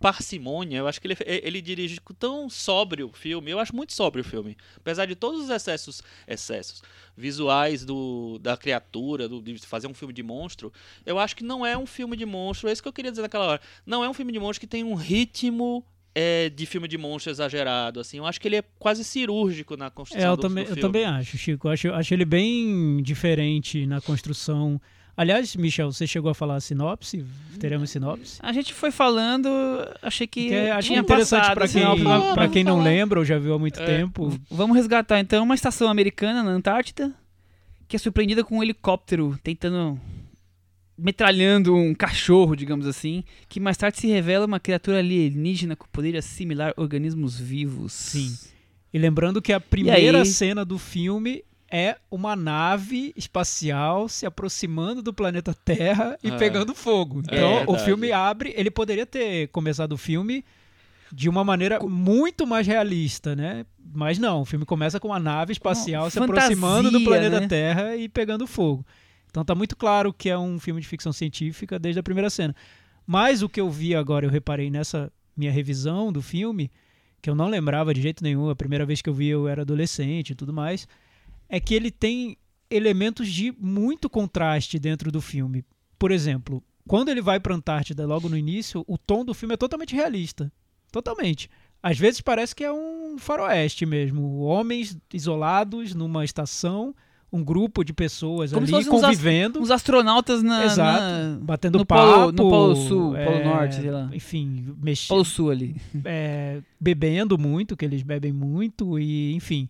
parcimônia. Eu acho que ele, ele dirige tão sóbrio o filme. Eu acho muito sóbrio o filme. Apesar de todos os excessos, excessos visuais do, da criatura, do, de fazer um filme de monstro, eu acho que não é um filme de monstro. É isso que eu queria dizer naquela hora. Não é um filme de monstro que tem um ritmo é, de filme de monstro exagerado. Assim, eu acho que ele é quase cirúrgico na construção É, eu do, também, do eu filme. também acho, Chico. Eu acho, acho ele bem diferente na construção. Aliás, Michel, você chegou a falar a sinopse? Teremos sinopse? A gente foi falando, achei que. Que é- acho tinha interessante para quem, pra quem não lembra ou já viu há muito É. tempo. Vamos resgatar então uma estação americana na Antártida que é surpreendida com um helicóptero tentando. metralhando um cachorro, digamos assim, que mais tarde se revela uma criatura alienígena com poder de assimilar organismos vivos. Sim. E lembrando que a primeira cena do filme é uma nave espacial se aproximando do planeta Terra e É. pegando fogo. É Então o verdade. filme abre, ele poderia ter começado o filme de uma maneira muito mais realista, né? Mas não, o filme começa com uma nave espacial se fantasia, aproximando do planeta né? Terra e pegando fogo. Então tá muito claro que é um filme de ficção científica desde a primeira cena. Mas o que eu vi agora, eu reparei nessa minha revisão do filme, que eu não lembrava de jeito nenhum, a primeira vez que eu vi eu era adolescente e tudo mais, é que ele tem elementos de muito contraste dentro do filme. Por exemplo, quando ele vai para Antártida logo no início, o tom do filme é totalmente realista. Totalmente. Às vezes parece que é um faroeste mesmo. Homens isolados numa estação, um grupo de pessoas Como ali uns convivendo. Uns astronautas na, Exato. na- Batendo no papo. Polo- no Polo Sul, é, Polo Norte, sei lá. Enfim, mexendo. Polo Sul ali. é, bebendo muito, que eles bebem muito, e enfim.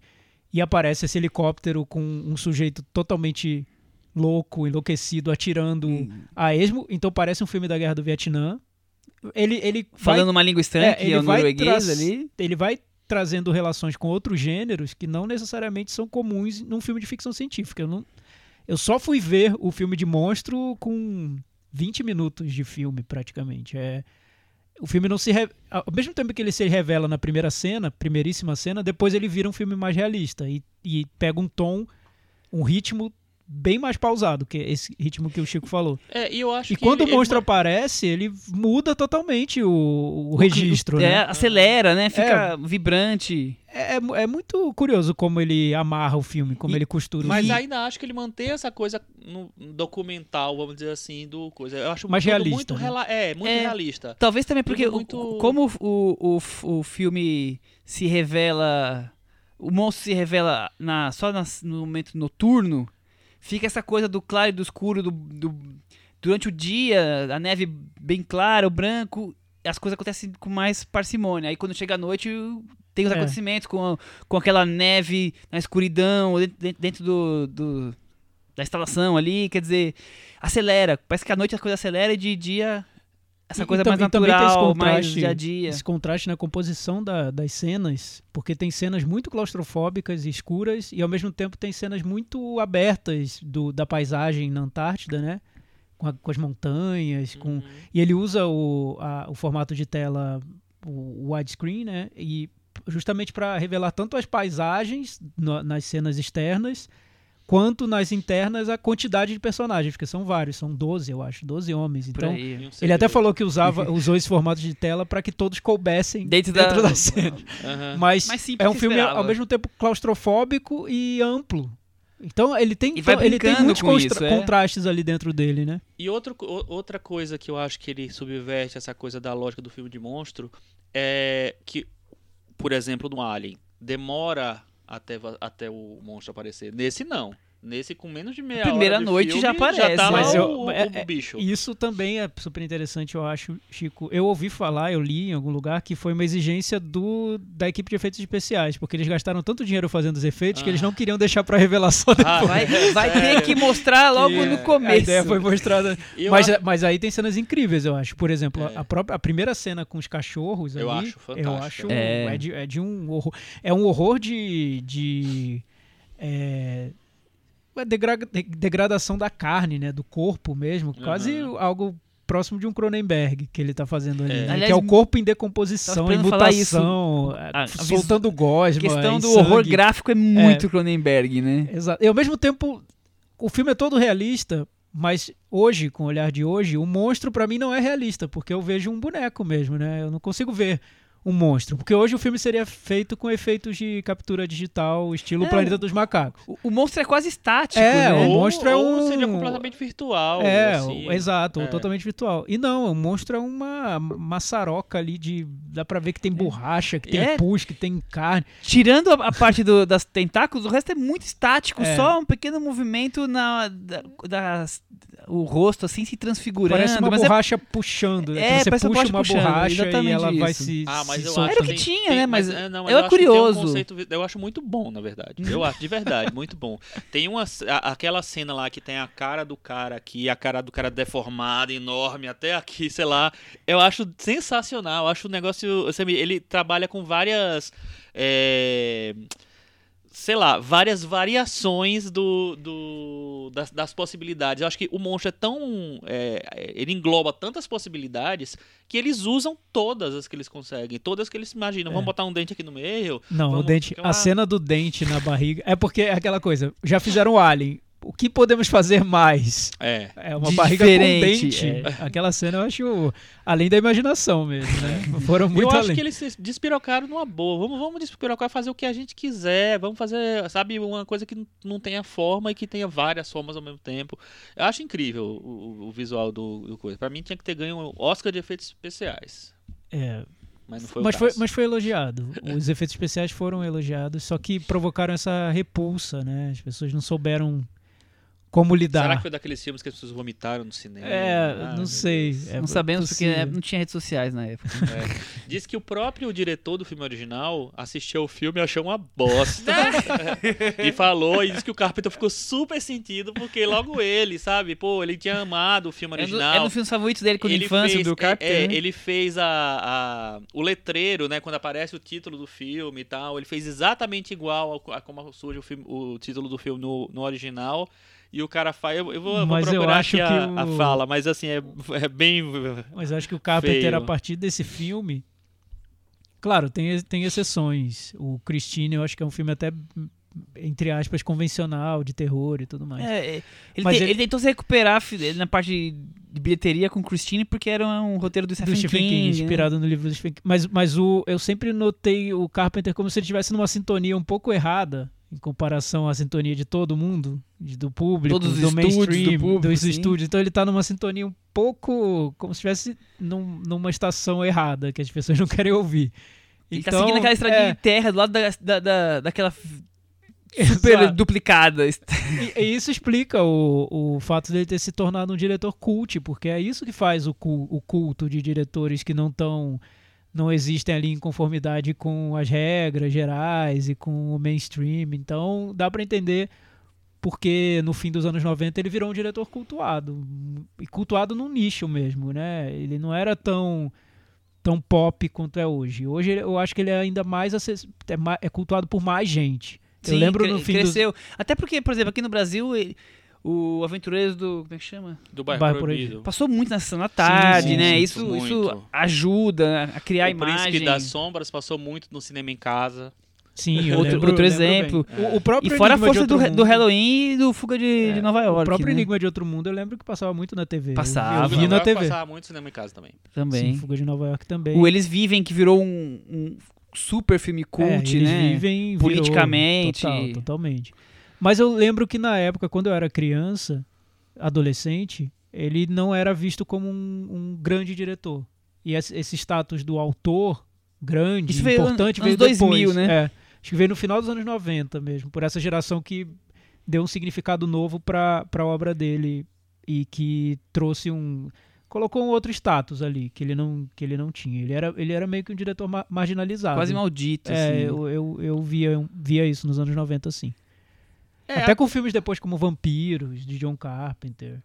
E aparece esse helicóptero com um sujeito totalmente louco, enlouquecido, atirando Hum. a esmo. Então parece um filme da Guerra do Vietnã. Ele, ele Falando vai, uma língua estranha, É, que ele é o vai norueguês ali. ele vai trazendo relações com outros gêneros que não necessariamente são comuns num filme de ficção científica. Eu, não, eu só fui ver o filme de monstro com 20 minutos de filme, praticamente. É, o filme não se. re- Ao mesmo tempo que ele se revela na primeira cena, primeiríssima cena, depois ele vira um filme mais realista e, e pega um tom, um ritmo bem mais pausado, que é esse ritmo que o Chico falou. É, e eu acho E que quando ele- o monstro ele- aparece, ele muda totalmente o, o registro, É, né? acelera, né? Fica vibrante. É, é é muito curioso como ele amarra o filme, como E- ele costura o Mas filme. ainda acho que ele mantém essa coisa no documental, vamos dizer assim, do coisa. Eu acho Mais realista, muito né? rela- É, muito É. realista. Talvez também porque o- muito- como o, o, o filme se revela. O monstro se revela na, só nas- no momento noturno, fica essa coisa do claro e do escuro, do, do- durante o dia, a neve bem clara, o branco, as coisas acontecem com mais parcimônia. Aí quando chega a noite, tem os É. acontecimentos com, com aquela neve na escuridão, dentro, dentro do, do- da instalação ali, quer dizer, acelera. Parece que à noite a coisa acelera e de dia essa coisa e mais natural, mais dia a dia. Esse contraste na composição da- das cenas, porque tem cenas muito claustrofóbicas e escuras, e ao mesmo tempo tem cenas muito abertas do, da paisagem na Antártida, né? Com, a- com as montanhas, com Uhum. E ele usa o, a- o formato de tela, o, o widescreen, né? E justamente para revelar tanto as paisagens no- nas cenas externas, quanto nas internas a quantidade de personagens, porque são vários, são 12, eu acho, 12 homens. Então, aí. Ele até falou que usava, usou esse formato de tela para que todos coubessem Dentro dentro, da- da, cena. Aham. Mas simples é um filme esperava. ao mesmo tempo claustrofóbico e amplo. Então ele tem, E vai ele tem muitos isso, é. contrastes ali dentro dele, né? E outro, outra coisa que eu acho que ele subverte essa coisa da lógica do filme de monstro é que, por exemplo, no Alien, demora até, até o monstro aparecer. Nesse não. Nesse, com menos de meia hora primeira noite filme, já aparece, tá lá Mas o, eu- o- é- o bicho. E Isso também é super interessante, eu acho, Chico. Eu ouvi falar, eu li em algum lugar, que foi uma exigência do, da equipe de efeitos especiais, porque eles gastaram tanto dinheiro fazendo os efeitos que Ah. eles não queriam deixar pra revelação depois. Ah, Vai, vai ter que mostrar logo Que- no A começo. ideia foi mostrada. Eu Mas, acho- mas aí tem cenas incríveis, eu acho. Por exemplo, a- É. a, própria, a primeira cena com os cachorros Eu ali, acho eu fantástico. acho É. é. de, é de um horror. É um horror de. de é, é degra- de- degradação da carne, né? Do corpo mesmo. Quase Aham. algo próximo de um Cronenberg que ele tá fazendo ali. É. né? Aliás, que é o corpo em decomposição, em mutação, é, A- a soltando A gosma. questão em do horror gráfico é muito Cronenberg, né? Exato. E ao mesmo tempo, o filme é todo realista, mas hoje, com o olhar de hoje, o monstro pra mim não é realista, porque eu vejo um boneco mesmo, né? Eu não consigo ver um monstro, porque hoje o filme seria feito com efeitos de captura digital, estilo É, Planeta dos Macacos. O, o monstro é quase estático, É, né? o ou, monstro é ou um- seria completamente virtual. é, assim. exato, É. totalmente virtual. E não, o monstro é uma maçaroca ali de. Dá pra ver que tem borracha, que tem É. pus, que tem carne. Tirando a, a parte do- das tentáculos, o resto é muito estático. É. Só um pequeno movimento na da, das- o rosto assim se transfigurando. Parece uma mas é- borracha puxando, né? É, que você parece uma puxa borracha uma puxando, borracha e ela vai isso. se. Ah, mas se eu acho Era o que tinha, tem- né? Mas é, não, eu eu é tem um curioso. conceito eu acho muito bom, na verdade. Eu acho, de verdade, muito bom. Tem uma, a- aquela cena lá que tem a cara do cara aqui, a cara do cara deformada, enorme, até aqui, sei lá. Eu acho sensacional. Eu acho o negócio. Ele trabalha com várias. é, sei lá, várias variações do, do das, das possibilidades. Eu acho que o monstro é tão. é, ele engloba tantas possibilidades que eles usam todas as que eles conseguem, todas que eles imaginam. É. Vamos botar um dente aqui no meio. Não, o dente, ficar a cena do dente na barriga. É porque é aquela coisa, já fizeram o Alien. O que podemos fazer mais? É. É uma De barriga diferente, com dente. Aquela cena eu acho além da imaginação mesmo, né? Foram muito eu acho além. que eles se despirocaram numa boa. Vamos, vamos despirocar e fazer o que a gente quiser. Vamos fazer, sabe, uma coisa que não tenha forma e que tenha várias formas ao mesmo tempo. Eu acho incrível o, o- visual do, do coisa. Pra mim tinha que ter ganho o Oscar de efeitos especiais. É, mas não foi mas foi, mas foi elogiado. Os efeitos especiais foram elogiados, só que provocaram essa repulsa, né? As pessoas não souberam como lidar. Será que foi daqueles filmes que as pessoas vomitaram no cinema? É, Ah, não sei. É não sabemos porque possível. né, não tinha redes sociais na época. É. Diz que o próprio diretor do filme original assistiu o filme e achou uma bosta. e falou, e disse que o Carpenter ficou super sentido, porque logo ele, sabe? Pô, ele tinha amado o filme É no, original. é no filme favorito dele quando ele infância, fez, do é, Carpenter. é, né? ele fez a, a- o letreiro, né? Quando aparece o título do filme e tal. Ele fez exatamente igual ao- a, como surge o, filme- o título do filme no, no original. E o cara faz. Eu, eu vou, vou procurar acho aqui a, que a o- fala, mas assim, é, é bem. Mas eu acho que o Carpenter, Feio. a partir desse filme. Claro, tem, tem exceções. O Christine, eu acho que é um filme até, entre aspas, convencional, de terror e tudo mais. É, é, ele, Mas te- ele- ele tentou se recuperar na parte de bilheteria com Christine porque era um roteiro do Stephen, do Stephen King, King, né? inspirado no livro do Stephen King. Mas, mas o, eu sempre notei o Carpenter como se ele estivesse numa sintonia um pouco errada em comparação à sintonia de todo mundo, de- do público, Todos os do estúdios do mainstream, público, dos sim. estúdios. Então ele tá numa sintonia um pouco como se estivesse num- numa estação errada, que as pessoas não querem ouvir. Ele então, tá seguindo aquela estradinha é, de terra do lado da, da, da- daquela super Exato. duplicada. E, e isso explica o, o fato dele ter se tornado um diretor cult, porque é isso que faz o, cu- o culto de diretores que não estão não existem ali em conformidade com as regras gerais e com o mainstream. Então dá pra entender porque no fim dos anos 90 ele virou um diretor cultuado e cultuado num nicho mesmo, né? Ele não era tão tão pop quanto é hoje. Hoje eu acho que ele é ainda mais acess- é, é cultuado por mais gente. Eu Sim, lembro cre- no fim dos cresceu. Até porque, por exemplo, aqui no Brasil, ele- o Aventureiros do. Como é que chama? Do bairro, Bairro proibido. Passou muito na sessão da tarde, sim, né? sim, isso, muito. isso ajuda a criar a o Príncipe imagem. das Sombras passou muito no cinema em casa. Sim, eu Outro- lembro- outro eu exemplo. bem. O, o próprio E fora a Enigma de força do, do Halloween e do Fuga de, É, de Nova York. O próprio né? Enigma de Outro Mundo eu lembro que passava muito na TV. Eu vi- Passava. Eu vi, Nova na TV. passava muito cinema em casa também. Também. Sim, Fuga de Nova York também. O Eles Vivem, que virou um, um super filme É, cult, eles né? vivem virou, politicamente. Total, totalmente. Mas eu lembro que na época, quando eu era criança, adolescente, ele não era visto como um, um grande diretor. E esse, status do autor grande, Isso veio importante, veio depois. 2000, né? É, acho que veio no final dos anos 90 mesmo, por essa geração que deu um significado novo para a obra dele e que trouxe um colocou um outro status ali que ele não que ele não tinha. Ele era ele era meio que um diretor ma- marginalizado. Quase maldito, É, assim. eu, eu, eu via, via isso nos anos 90, sim. É, Até com filmes depois como Vampiros, de John Carpenter,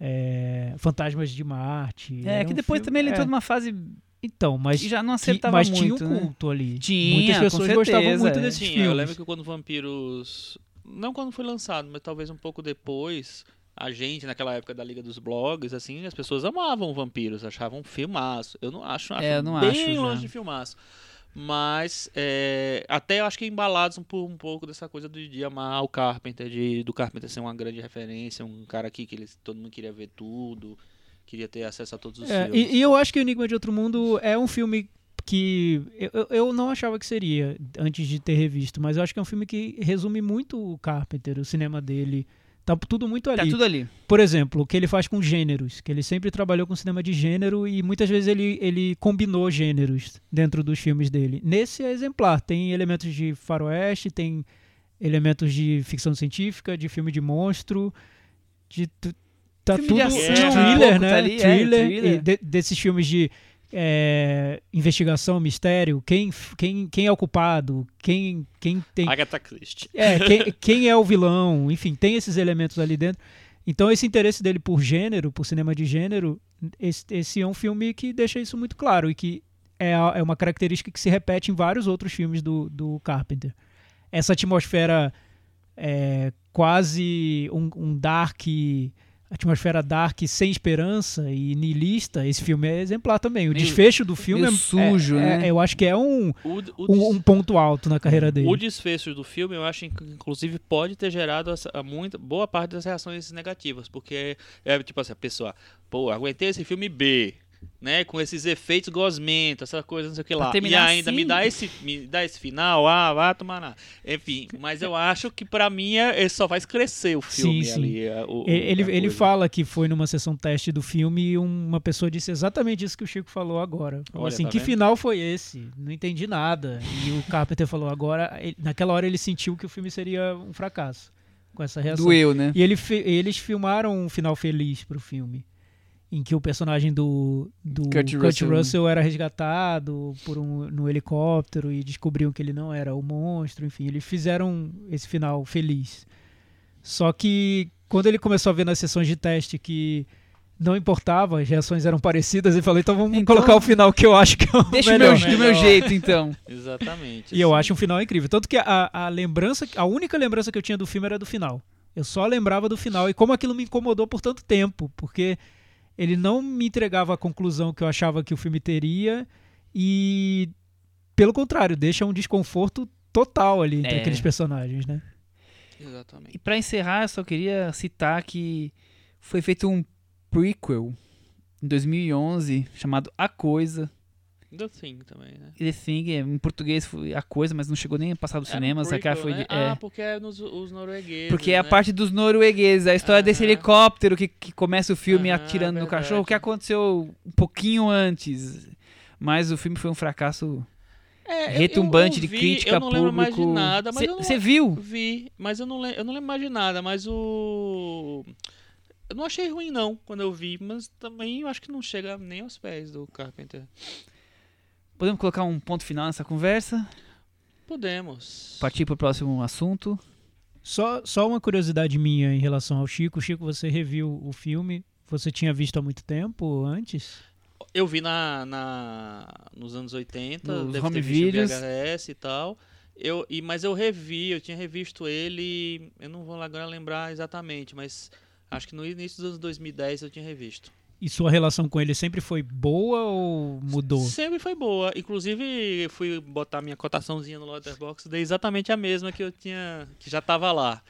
é, Fantasmas de Marte. É, que um depois filme- também ele é. entrou numa fase Então, mas, que já não que- acertava mas muito, tinha um né? culto ali. Tinha, Muitas com pessoas gostavam certeza, muito é. desses filmes. eu lembro que quando Vampiros. Não quando foi lançado, mas talvez um pouco depois. A gente, naquela época da Liga dos Blogs, assim, as pessoas amavam Vampiros, achavam um filmaço. Eu não acho, acho É, eu não bem acho já. longe de filmaço. Mas é, até eu acho que embalados um, por um pouco dessa coisa de, de amar o Carpenter, de, do Carpenter ser uma grande referência, um cara aqui que eles, todo mundo queria ver tudo, queria ter acesso a todos os É, filmes. e, e eu acho que o Enigma de Outro Mundo é um filme que eu, eu- eu não achava que seria antes de ter revisto, mas eu acho que é um filme que resume muito o Carpenter, o cinema dele. Tá tudo muito ali. Tá tudo ali. Por exemplo, o que ele faz com gêneros, que ele sempre trabalhou com cinema de gênero e muitas vezes ele, ele combinou gêneros dentro dos filmes dele. Nesse é exemplar, tem elementos de faroeste, tem elementos de ficção científica, de filme de monstro, de tá Filme de tudo ação, um thriller, pouco, né? tá ali, é, thriller, thriller. e de- desses filmes de é, investigação, mistério, quem, quem, quem é o culpado, quem, quem tem Agatha Christie. é, quem, quem é o vilão, enfim, tem esses elementos ali dentro. Então, esse interesse dele por gênero, por cinema de gênero, esse, esse é um filme que deixa isso muito claro e que é, é uma característica que se repete em vários outros filmes do, do Carpenter. Essa atmosfera é, quase um, um dark, atmosfera dark sem esperança e niilista, esse filme é exemplar também. O Meio- desfecho do filme é, sujo, é- né? é- eu acho que é um, O, o, um, um ponto alto na carreira dele. O desfecho do filme, eu acho que inclusive pode ter gerado a muita, boa parte das reações negativas, porque é tipo assim, a pessoa, pô, aguentei esse filme B, né, com esses efeitos gosmentos, essa coisa, não sei o que lá. E ainda me assim. dá esse me dá esse final, ah, vá tomar nada. Enfim, mas eu acho que pra mim é, ele só faz crescer o filme Sim, sim. ali. é, o- Ele, ele fala que foi numa sessão teste do filme e uma pessoa disse exatamente isso que o Chico falou agora. Falou Olha, assim, tá que vendo? final foi esse? Não entendi nada. E o Carpenter falou agora, ele- naquela hora ele sentiu que o filme seria um fracasso com essa reação. Doeu, né? E ele eles filmaram um final feliz pro filme. Em que o personagem do, do Kurt Kurt, Russell. Russell. era resgatado por um, no helicóptero e descobriam que ele não era o monstro. Enfim, eles fizeram esse final feliz. Só que quando ele começou a ver nas sessões de teste que não importava, as reações eram parecidas, ele falou: então vamos Então, colocar o final que eu acho que é o Deixa melhor. meu, do meu jeito, então. Exatamente. E eu assim. acho um final incrível. Tanto que a, a lembrança, a única lembrança que eu tinha do filme era do final. Eu só lembrava do final. E como aquilo me incomodou por tanto tempo, porque ele não me entregava a conclusão que eu achava que o filme teria e, pelo contrário, deixa um desconforto total ali entre É. aqueles personagens, né? Exatamente. E pra encerrar, eu só queria citar que foi feito um prequel em 2011 chamado A Coisa. The Thing também, né? The Thing, é, em português foi A Coisa, mas não chegou nem a passar do Era um cinema. essa cara prequel, foi né? é. Ah, porque é nos, os noruegueses. Porque é a né? parte dos noruegueses, a história desse helicóptero que, que começa o filme atirando no verdade. cachorro, o que aconteceu um pouquinho antes. Mas o filme foi um fracasso É, eu- eu retumbante de crítica Eu não lembro mais de público. nada, mas Você viu? vi, mas eu não, eu não lembro mais de nada, mas o. Eu não achei ruim, não, quando eu vi, mas também eu acho que não chega nem aos pés do Carpenter. Podemos colocar um ponto final nessa conversa? Podemos. Partir para o próximo assunto. Só, só uma curiosidade minha em relação ao Chico. Chico, você reviu o filme. Você tinha visto há muito tempo antes? Eu vi na, na nos anos 80, Nos deve home ter visto em videos. VHS e tal. Eu, e, mas eu revi, eu tinha revisto ele, eu não vou agora lembrar exatamente, mas acho que no início dos anos 2010 eu tinha revisto. E sua relação com ele sempre foi boa ou mudou? Sempre foi boa. Inclusive, fui botar minha cotaçãozinha no Letterboxd, dei exatamente a mesma que eu tinha, que já estava lá.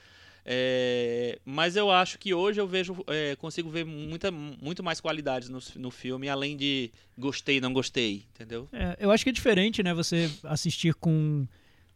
É, mas eu acho que hoje eu vejo, é, consigo ver muita, muito mais qualidades no, no filme, além de gostei, não gostei, entendeu? É, eu acho que é diferente, né? Você assistir com,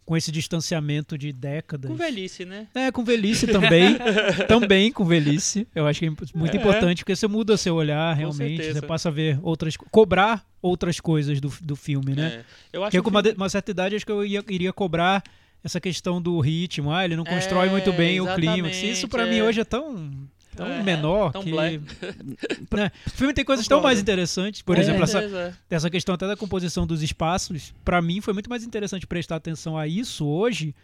com esse distanciamento de décadas. Com velhice, né? É, com velhice também. também com velhice. Eu acho que é muito É. importante, porque você muda seu olhar, realmente. certeza. Você passa a ver outras... co- Cobrar outras coisas do, do filme, né? É, eu acho Porque com uma, de- uma certa idade, acho que eu ia- iria cobrar essa questão do ritmo. Ah, ele não constrói É, muito bem o exatamente, Isso pra é. mim hoje é tão... Tão É, menor tão que. né? O filme tem coisas tão mais interessantes. Por É. exemplo, essa, essa questão até da composição dos espaços, pra mim foi muito mais interessante prestar atenção a isso hoje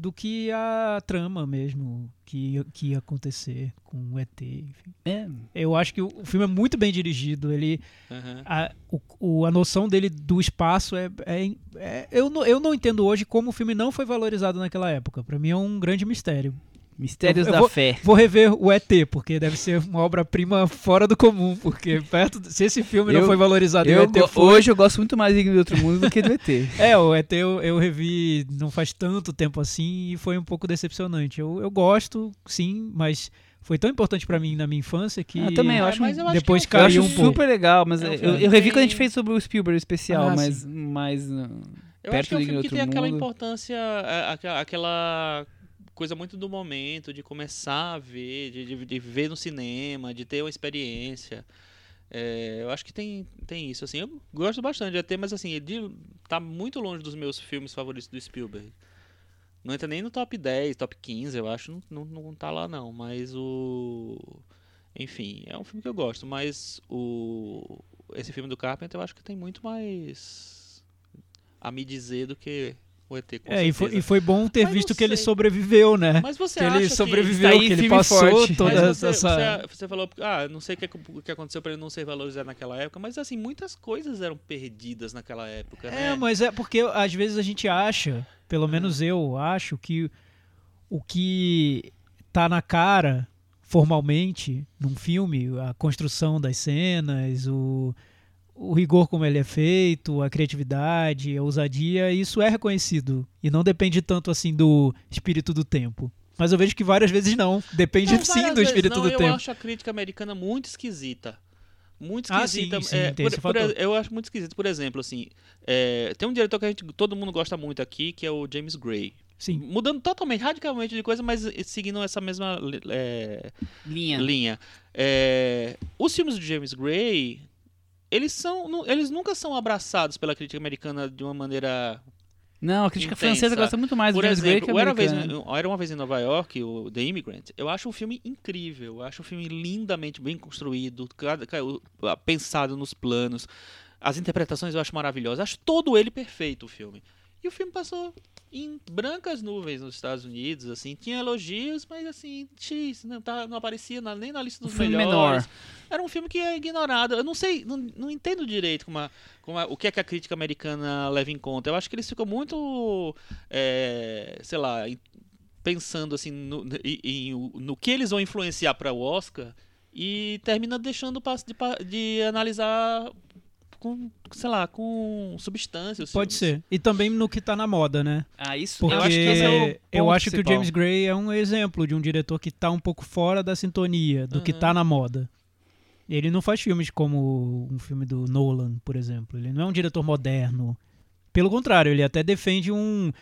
do que a trama mesmo que, ia- que ia acontecer com o ET. Enfim. É, Eu acho que o o filme é muito bem dirigido. Ele, Aham. a, o- o- a noção dele do espaço é. é- é- eu, não, eu não entendo hoje como o filme não foi valorizado naquela época. Pra mim é um grande mistério. Mistérios Eu- eu da vou- Fé. Vou rever o ET, porque deve ser uma obra-prima fora do comum. Porque perto, se esse filme não Eu- foi valorizado o Eu ET go- foi, hoje eu gosto muito mais de Outro Mundo do que do ET. É, o ET eu, eu revi não faz tanto tempo assim e foi um pouco decepcionante. Eu, eu gosto, sim, mas foi tão importante pra mim na minha infância que Ah, também, eu É, acho mas eu acho depois que é um Eu caiu acho um pouco. super legal, mas É um eu, eu revi que quando a gente fez sobre o Spielberg especial, Ah, mas, sim. mas uh, Eu Perto acho que é um filme que tem aquela Mundo. importância, é, aquela, aquela coisa muito do momento, de começar a ver, de, de, de ver no cinema, de ter uma experiência. É, eu acho que tem, tem isso, assim, eu gosto bastante de ET, mas assim, ele tá muito longe dos meus filmes favoritos do Spielberg. Não entra nem no top 10, top 15, eu acho, não, não, não tá lá não, mas o... Enfim, é um filme que eu gosto, mas o esse filme do Carpenter eu acho que tem muito mais a me dizer do que o ET com É, e foi, e foi bom ter Mas visto que ele sobreviveu, né? Mas você Que acha ele que... sobreviveu, Tá aí que ele e passou forte. toda você, essa. você, você falou, ah, não sei o que, o que aconteceu para ele não ser valorizado naquela época, mas assim, muitas coisas eram perdidas naquela época, né? É, mas é porque às vezes a gente acha, pelo menos eu acho, que o que tá na cara formalmente num filme, a construção das cenas, o, o rigor como ele é feito, a criatividade, a ousadia, isso é reconhecido. E não depende tanto assim do espírito do tempo. Mas eu vejo que várias vezes não. Depende Não, sim do vezes espírito não, do eu tempo. acho a crítica americana muito esquisita. muito Ah, esquisita. sim, sim, é, tem por- esse por- eu acho muito esquisito. Por exemplo, assim, é, tem um diretor que a gente, todo mundo gosta muito aqui, que é o James Gray. Sim. Mudando totalmente, radicalmente de coisa, mas seguindo essa mesma é, Linha. linha. É, os filmes do James Gray, eles são, eles nunca são abraçados pela crítica americana de uma maneira Não, a crítica Intensa. francesa gosta muito mais do Por que exemplo, a o Era, uma vez, Era uma vez em Nova York, o The Immigrant, eu acho um filme incrível. Eu acho um filme lindamente bem construído, pensado nos planos. As interpretações eu acho maravilhosas. Acho todo ele perfeito o filme. E o filme passou em brancas nuvens nos Estados Unidos, assim, tinha elogios, mas assim, X, não, tá, não aparecia na- nem na lista Um dos filme melhores. menor. Era um filme que é ignorado. Eu não sei, não, não entendo direito como a- como a- o que é que a crítica americana leva em conta. Eu acho que eles ficam muito, é, sei lá, pensando assim no, em- no que eles vão influenciar para o Oscar e termina deixando de, de analisar com, sei lá, com substância. os Pode ser. E também no que tá na moda, né? Ah, isso Porque eu acho que é o eu acho que o. James Gray é um exemplo de um diretor que tá um pouco fora da sintonia, do que Uhum. tá na moda. Ele não faz filmes como um filme do Nolan, por exemplo. Ele não é um diretor moderno. Pelo contrário, ele até defende um,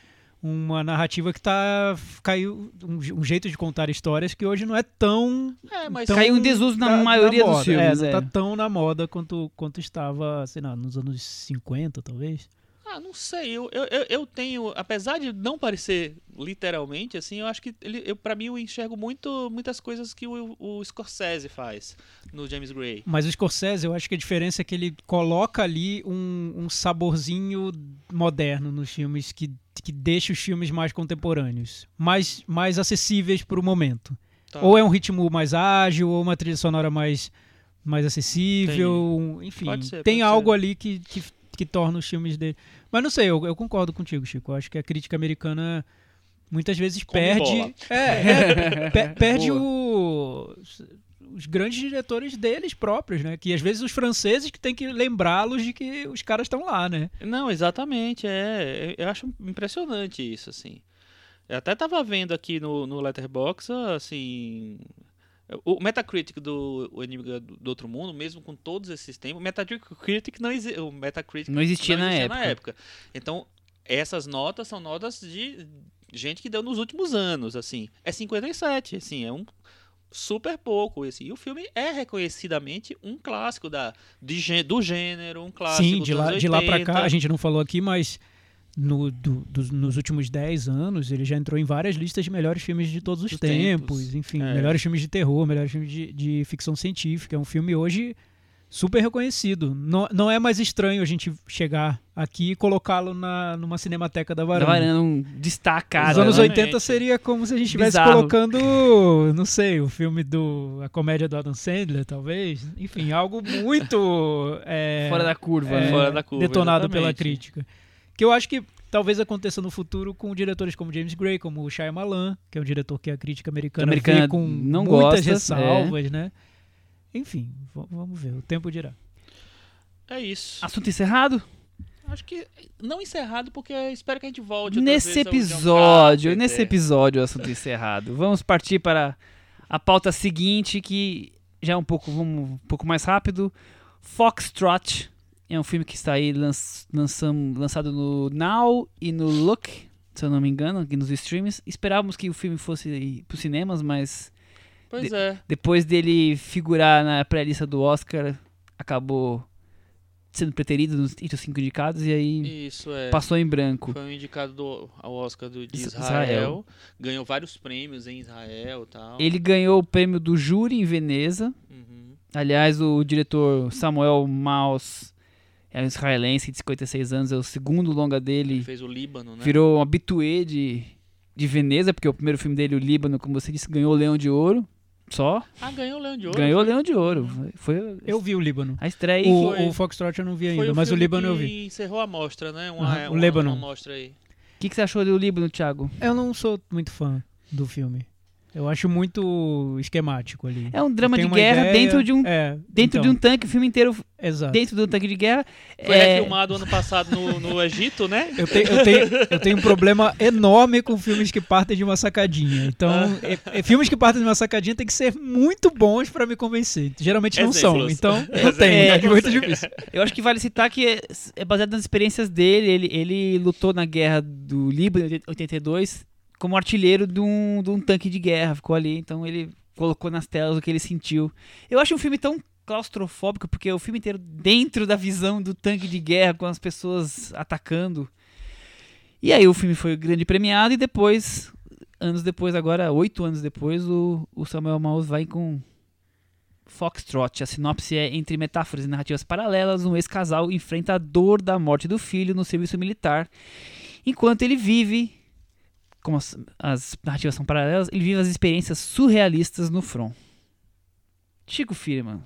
uma narrativa que tá. caiu. Um, um jeito de contar histórias que hoje não é tão. É, mas tão Caiu em desuso na da maioria dos moda. filmes, É, é. não tá tão na moda quanto, quanto estava, sei lá, nos anos 50, talvez. Ah, não sei. Eu, eu, eu- tenho, apesar de não parecer literalmente, assim, eu acho que ele, eu, para mim eu enxergo muito, muitas coisas que o, o Scorsese faz no James Gray. Mas o Scorsese, eu acho que a diferença é que ele coloca ali um, um saborzinho moderno nos filmes que, que deixa os filmes mais contemporâneos, mais, mais acessíveis para o momento. Tá. Ou é um ritmo mais ágil, ou uma trilha sonora mais, mais acessível, enfim. Ser, tem algo ser. ali que, que, que torna os filmes dele. Mas não sei, eu, eu concordo contigo, Chico. Eu acho que a crítica americana muitas vezes Come perde. É, é, pe- perde o os grandes diretores deles próprios, né? Que às vezes os franceses que tem que lembrá-los de que os caras estão lá, né? Não, exatamente, é. Eu acho impressionante isso, assim. Eu até tava vendo aqui no, no Letterboxd, assim. O Metacritic do o Enigma do Outro Mundo, mesmo com todos esses tempos, o Metacritic não, exi o Metacritic Não existia, não na, existia época. Então, essas notas são notas de gente que deu nos últimos anos, assim. É 57, assim, é um super pouco, assim. E o filme é reconhecidamente um clássico da, de, do gênero, um clássico Sim, de lá, anos de lá pra 80. cá, a gente não falou aqui, mas no, do- dos- nos últimos 10 anos ele já entrou em várias listas de melhores filmes de todos os tempos. tempos. Enfim, É. melhores filmes de terror, melhores filmes de, de ficção científica. É um filme hoje super reconhecido. Não, não é mais estranho a gente chegar aqui e colocá-lo numa cinemateca da Da varanda. varanda, um destacado. Nos anos? Exatamente. 80 seria como se a gente estivesse colocando, não sei, o filme do. a comédia do Adam Sandler, talvez. Enfim, algo muito. é, Fora da curva. é, né? Fora da curva, detonado pela exatamente. crítica. Que eu acho que talvez aconteça no futuro com diretores como James Gray, como o Shyamalan, que é um diretor que a crítica americana, a americana vê com não muitas gosta, ressalvas, né? Enfim, vamos ver, o tempo dirá. É isso. Assunto encerrado? Acho que não encerrado, porque espero que a gente volte. Nesse episódio, Carpenter. nesse episódio, o assunto encerrado. Vamos partir para a pauta seguinte, que já é um pouco, vamos, um pouco mais rápido. Foxtrot é um filme que está aí lanç, lançam- lançado no Now e no Look, se eu não me engano, aqui nos streams. Esperávamos que o filme fosse para os cinemas, mas Pois é. depois dele figurar na pré-lista do Oscar, acabou sendo preterido nos, entre os cinco indicados e aí é. passou em branco. Foi um indicado do, ao Oscar do, de Is- Israel, Israel. Ganhou vários prêmios em Israel e tal. Ele ganhou o prêmio do júri em Veneza. Uhum. Aliás, o diretor Samuel Maus é um israelense de 56 anos, é o segundo longa dele. Fez o Líbano, né? Virou um habitué de, de Veneza, porque o primeiro filme dele, o Líbano, como você disse, ganhou o Leão de Ouro. Só. Ah, ganhou o Leão de Ouro. ganhou o Leão de Ouro. Foi Eu vi o Líbano. a estreia. O, foi- o Foxtrot eu não vi ainda, o mas o Líbano eu vi. encerrou a mostra, né? Uma, o uma, Líbano. uma mostra aí. O que, que você achou do Líbano, Thiago? Eu não sou muito fã do filme. Eu acho muito esquemático ali. É um drama de guerra ideia- dentro de um É, dentro então, de um tanque, o filme inteiro Exato. dentro do tanque de guerra. Foi é, refilmado ano passado no, no Egito, né? Eu tenho, eu, tenho, eu tenho um problema enorme com filmes que partem de uma sacadinha. Então, Ah. é- é- filmes que partem de uma sacadinha tem que ser muito bons pra me convencer. Geralmente não são. Então, não tem. É, É, muito difícil. Eu acho que vale citar que é, é baseado nas experiências dele. Ele, ele lutou na guerra do Líbano em 82 como artilheiro de um, de um tanque de guerra. Ficou ali, então ele colocou nas telas o que ele sentiu. Eu acho um filme tão claustrofóbico, porque o filme inteiro dentro da visão do tanque de guerra, com as pessoas atacando. E aí o filme foi grande premiado e depois, anos depois, agora oito anos depois, o, o Samuel Maus vai com Foxtrot. A sinopse é entre metáforas e narrativas paralelas, um ex-casal enfrenta a dor da morte do filho no serviço militar, enquanto ele vive, como as, as narrativas são paralelas, ele vive as experiências surrealistas no front. Chico Firman,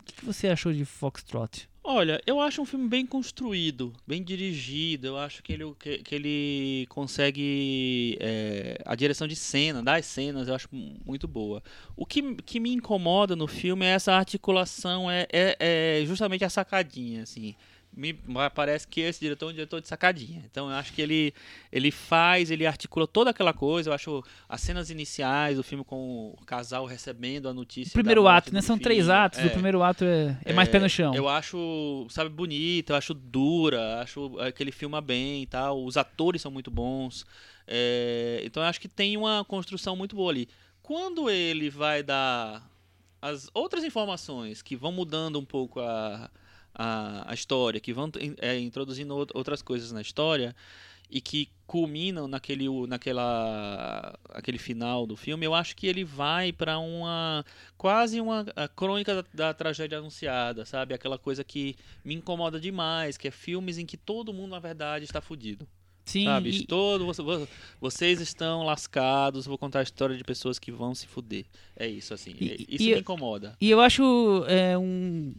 o que, que você achou de Foxtrot? Olha, eu acho um filme bem construído, bem dirigido. Eu acho que ele, que, que ele consegue. é, a direção de cena, das cenas, eu acho mu- muito boa. O que, que me incomoda no filme é essa articulação, é, é, é justamente a sacadinha, assim. Me parece que esse diretor é um diretor de sacadinha. Então eu acho que ele, ele faz, ele articula toda aquela coisa. Eu acho as cenas iniciais, o filme com o casal recebendo a notícia. O primeiro ato, né? São três atos. É. O primeiro ato é, é mais É, pé no chão. Eu acho, sabe, bonita, eu acho dura, acho é, que ele filma bem e tal. Os atores são muito bons. É, então eu acho que tem uma construção muito boa ali. Quando ele vai dar as outras informações que vão mudando um pouco a, a, a história, que vão é, introduzindo out- outras coisas na história e que culminam naquele, naquela, aquele final do filme, eu acho que ele vai para uma quase uma crônica da, da tragédia anunciada, sabe? Aquela coisa que me incomoda demais, que é filmes em que todo mundo na verdade está fudido. Sim, sabe? e- Todo, vo- vo- vocês estão lascados, vou contar a história de pessoas que vão se fuder. É isso, assim. E- é- isso e- me incomoda. E eu acho é, um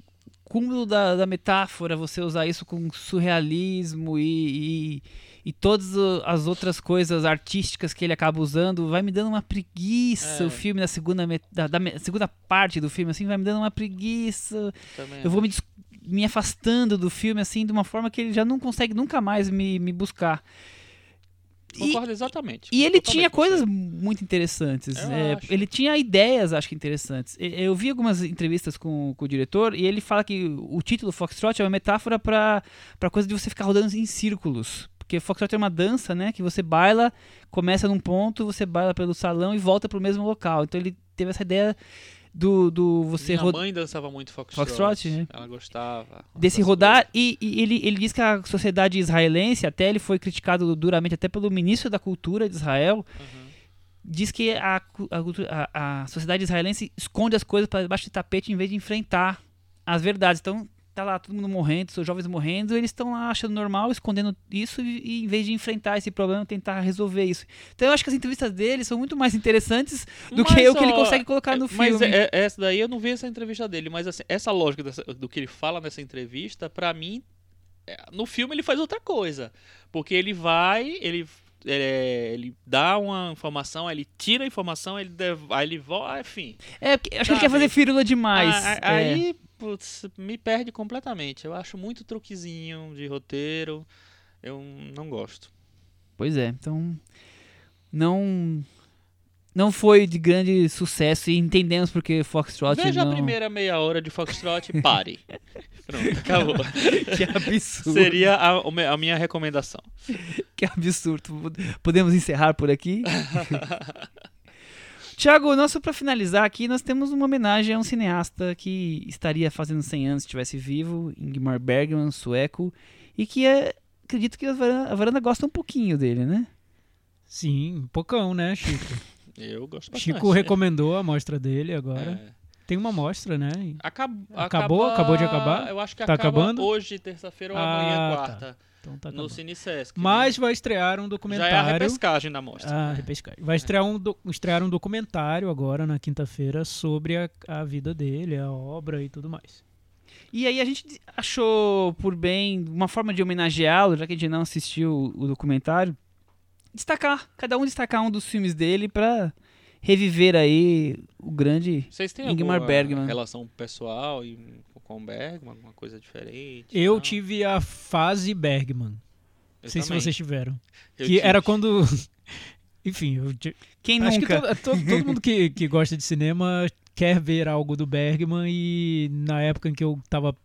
cúmulo da, da metáfora você usar isso com surrealismo e, e, e todas as outras coisas artísticas que ele acaba usando, vai me dando uma preguiça É. o filme na segunda, da, da segunda parte do filme, assim, vai me dando uma preguiça. Também Eu vou me, me afastando do filme, assim, de uma forma que ele já não consegue nunca mais me, me buscar. E- Concordo exatamente. e ele tinha coisas muito interessantes. É, ele tinha ideias, acho que interessantes. E- Eu vi algumas entrevistas com, com o diretor e ele fala que o título Foxtrot é uma metáfora para para coisa de você ficar rodando em círculos. Porque Foxtrot é uma dança, né? Que você baila, começa num ponto, você baila pelo salão e volta para o mesmo local. Então ele teve essa ideia do, do você Minha mãe dançava muito Foxtrot. Foxtrot, né? Ela gostava. desse rodar e, e ele, ele diz que a sociedade israelense, até ele foi criticado duramente até pelo ministro da cultura de Israel. Uhum. diz que a, a- a sociedade israelense esconde as coisas para debaixo do tapete em vez de enfrentar as verdades. Então tá lá todo mundo morrendo, os jovens morrendo, eles estão lá achando normal, escondendo isso e, e em vez de enfrentar esse problema, tentar resolver isso. Então eu acho que as entrevistas dele são muito mais interessantes do que Mas, o que ele ó, consegue colocar no Mas filme. é- é- essa daí eu não vi essa entrevista dele, mas assim, essa lógica dessa- do que ele fala nessa entrevista, pra mim, é, no filme ele faz outra coisa. Porque ele vai, ele, é, ele dá uma informação, ele tira a informação, ele dev- aí ele volta, enfim. É, acho que ele quer fazer firula demais. A- a- é. Aí, putz, me perde completamente. Eu acho muito truquezinho de roteiro. Eu não gosto. Pois é, então não não foi de grande sucesso e entendemos porque Foxtrot Veja não... a primeira meia hora de Foxtrot e pare. Pronto, acabou. que absurdo. Seria a, a minha recomendação. Que absurdo. Podemos encerrar por aqui? Tiago, nosso para finalizar aqui, nós temos uma homenagem a um cineasta que estaria fazendo 100 anos se estivesse vivo, Ingmar Bergman, sueco, e que é, acredito que a varanda, a varanda gosta um pouquinho dele, né? Sim, pocão, né, Chico? Eu gosto bastante. Chico recomendou a amostra dele agora. É. Tem uma amostra, né? Acab- Acabou? acaba- Acabou de acabar? Eu acho que Tá acaba acabando? hoje, terça-feira ou Ah, amanhã, tá. Então tá no acabando. Cine Sesc. Mas vai estrear um Já é a documentário. repescagem da mostra. Ah, repescagem. Vai estrear um, do- estrear um documentário agora na quinta-feira sobre a, a vida dele, a obra e tudo mais. E aí a gente achou por bem, uma forma de homenageá-lo, já que a gente não assistiu o documentário, destacar, cada um destacar um dos filmes dele pra reviver aí o grande. Vocês têm Ingmar alguma Bergman. relação pessoal em- com o Bergman? Alguma coisa diferente? Eu Não? tive a fase Bergman. Não Eu sei se também. vocês tiveram. Eu que tive. era quando. Enfim, eu Quem acho nunca? que to- to- todo mundo que, que gosta de cinema quer ver algo do Bergman e na época em que eu tava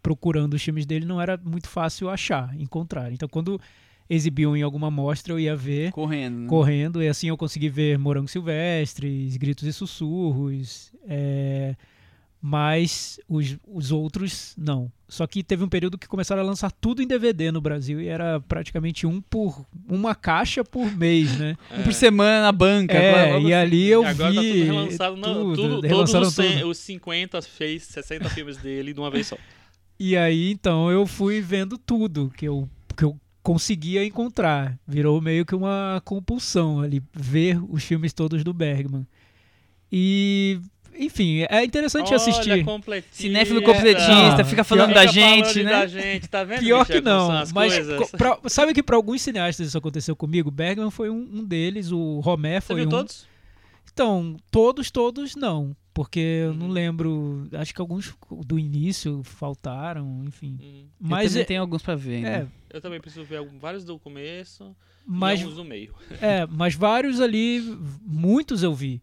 procurando os filmes dele não era muito fácil achar, encontrar. Então quando exibiam em alguma mostra eu ia ver Correndo. né? correndo e assim eu consegui ver Morangos Silvestres, Gritos e Sussurros, é, mas os, os outros não. Só que teve um período que começaram a lançar tudo em DVD no Brasil e era praticamente um por uma caixa por mês, né? Um por semana na banca. É, algo e assim. ali eu E agora vi tá tudo relançado, não, tudo, tudo, todos relançaram os, 100, tudo. os 50 fez 60 filmes dele de uma vez só. E aí então eu fui vendo tudo que eu que eu conseguia encontrar. Virou meio que uma compulsão ali ver os filmes todos do Bergman. E enfim, é interessante assistir. Olha, completista. Cinéfilo completista, fica falando da Fica falando gente, da né? gente, tá vendo, Pior Michel, que não, mas pra- sabe que para alguns cineastas isso aconteceu comigo? Bergman foi um, um deles, o Romé Você foi viu um. todos? Então, todos, todos não, porque eu não Uhum. lembro, acho que alguns do início faltaram, enfim. Hum, Mas é, tenho alguns pra ver. é, né? Eu também preciso ver algum- vários do começo mas e alguns do meio. é, mas vários ali, muitos eu vi.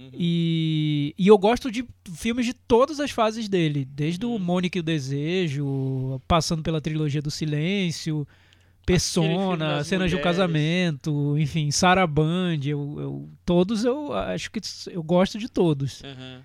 Uhum. E, e eu gosto de filmes de todas as fases dele, desde o Uhum. Mônica e o Desejo, passando pela trilogia do Silêncio, Persona, Cenas de mulheres. Casamento, enfim, Saraband, eu, eu, todos eu acho que eu gosto de todos. Uhum.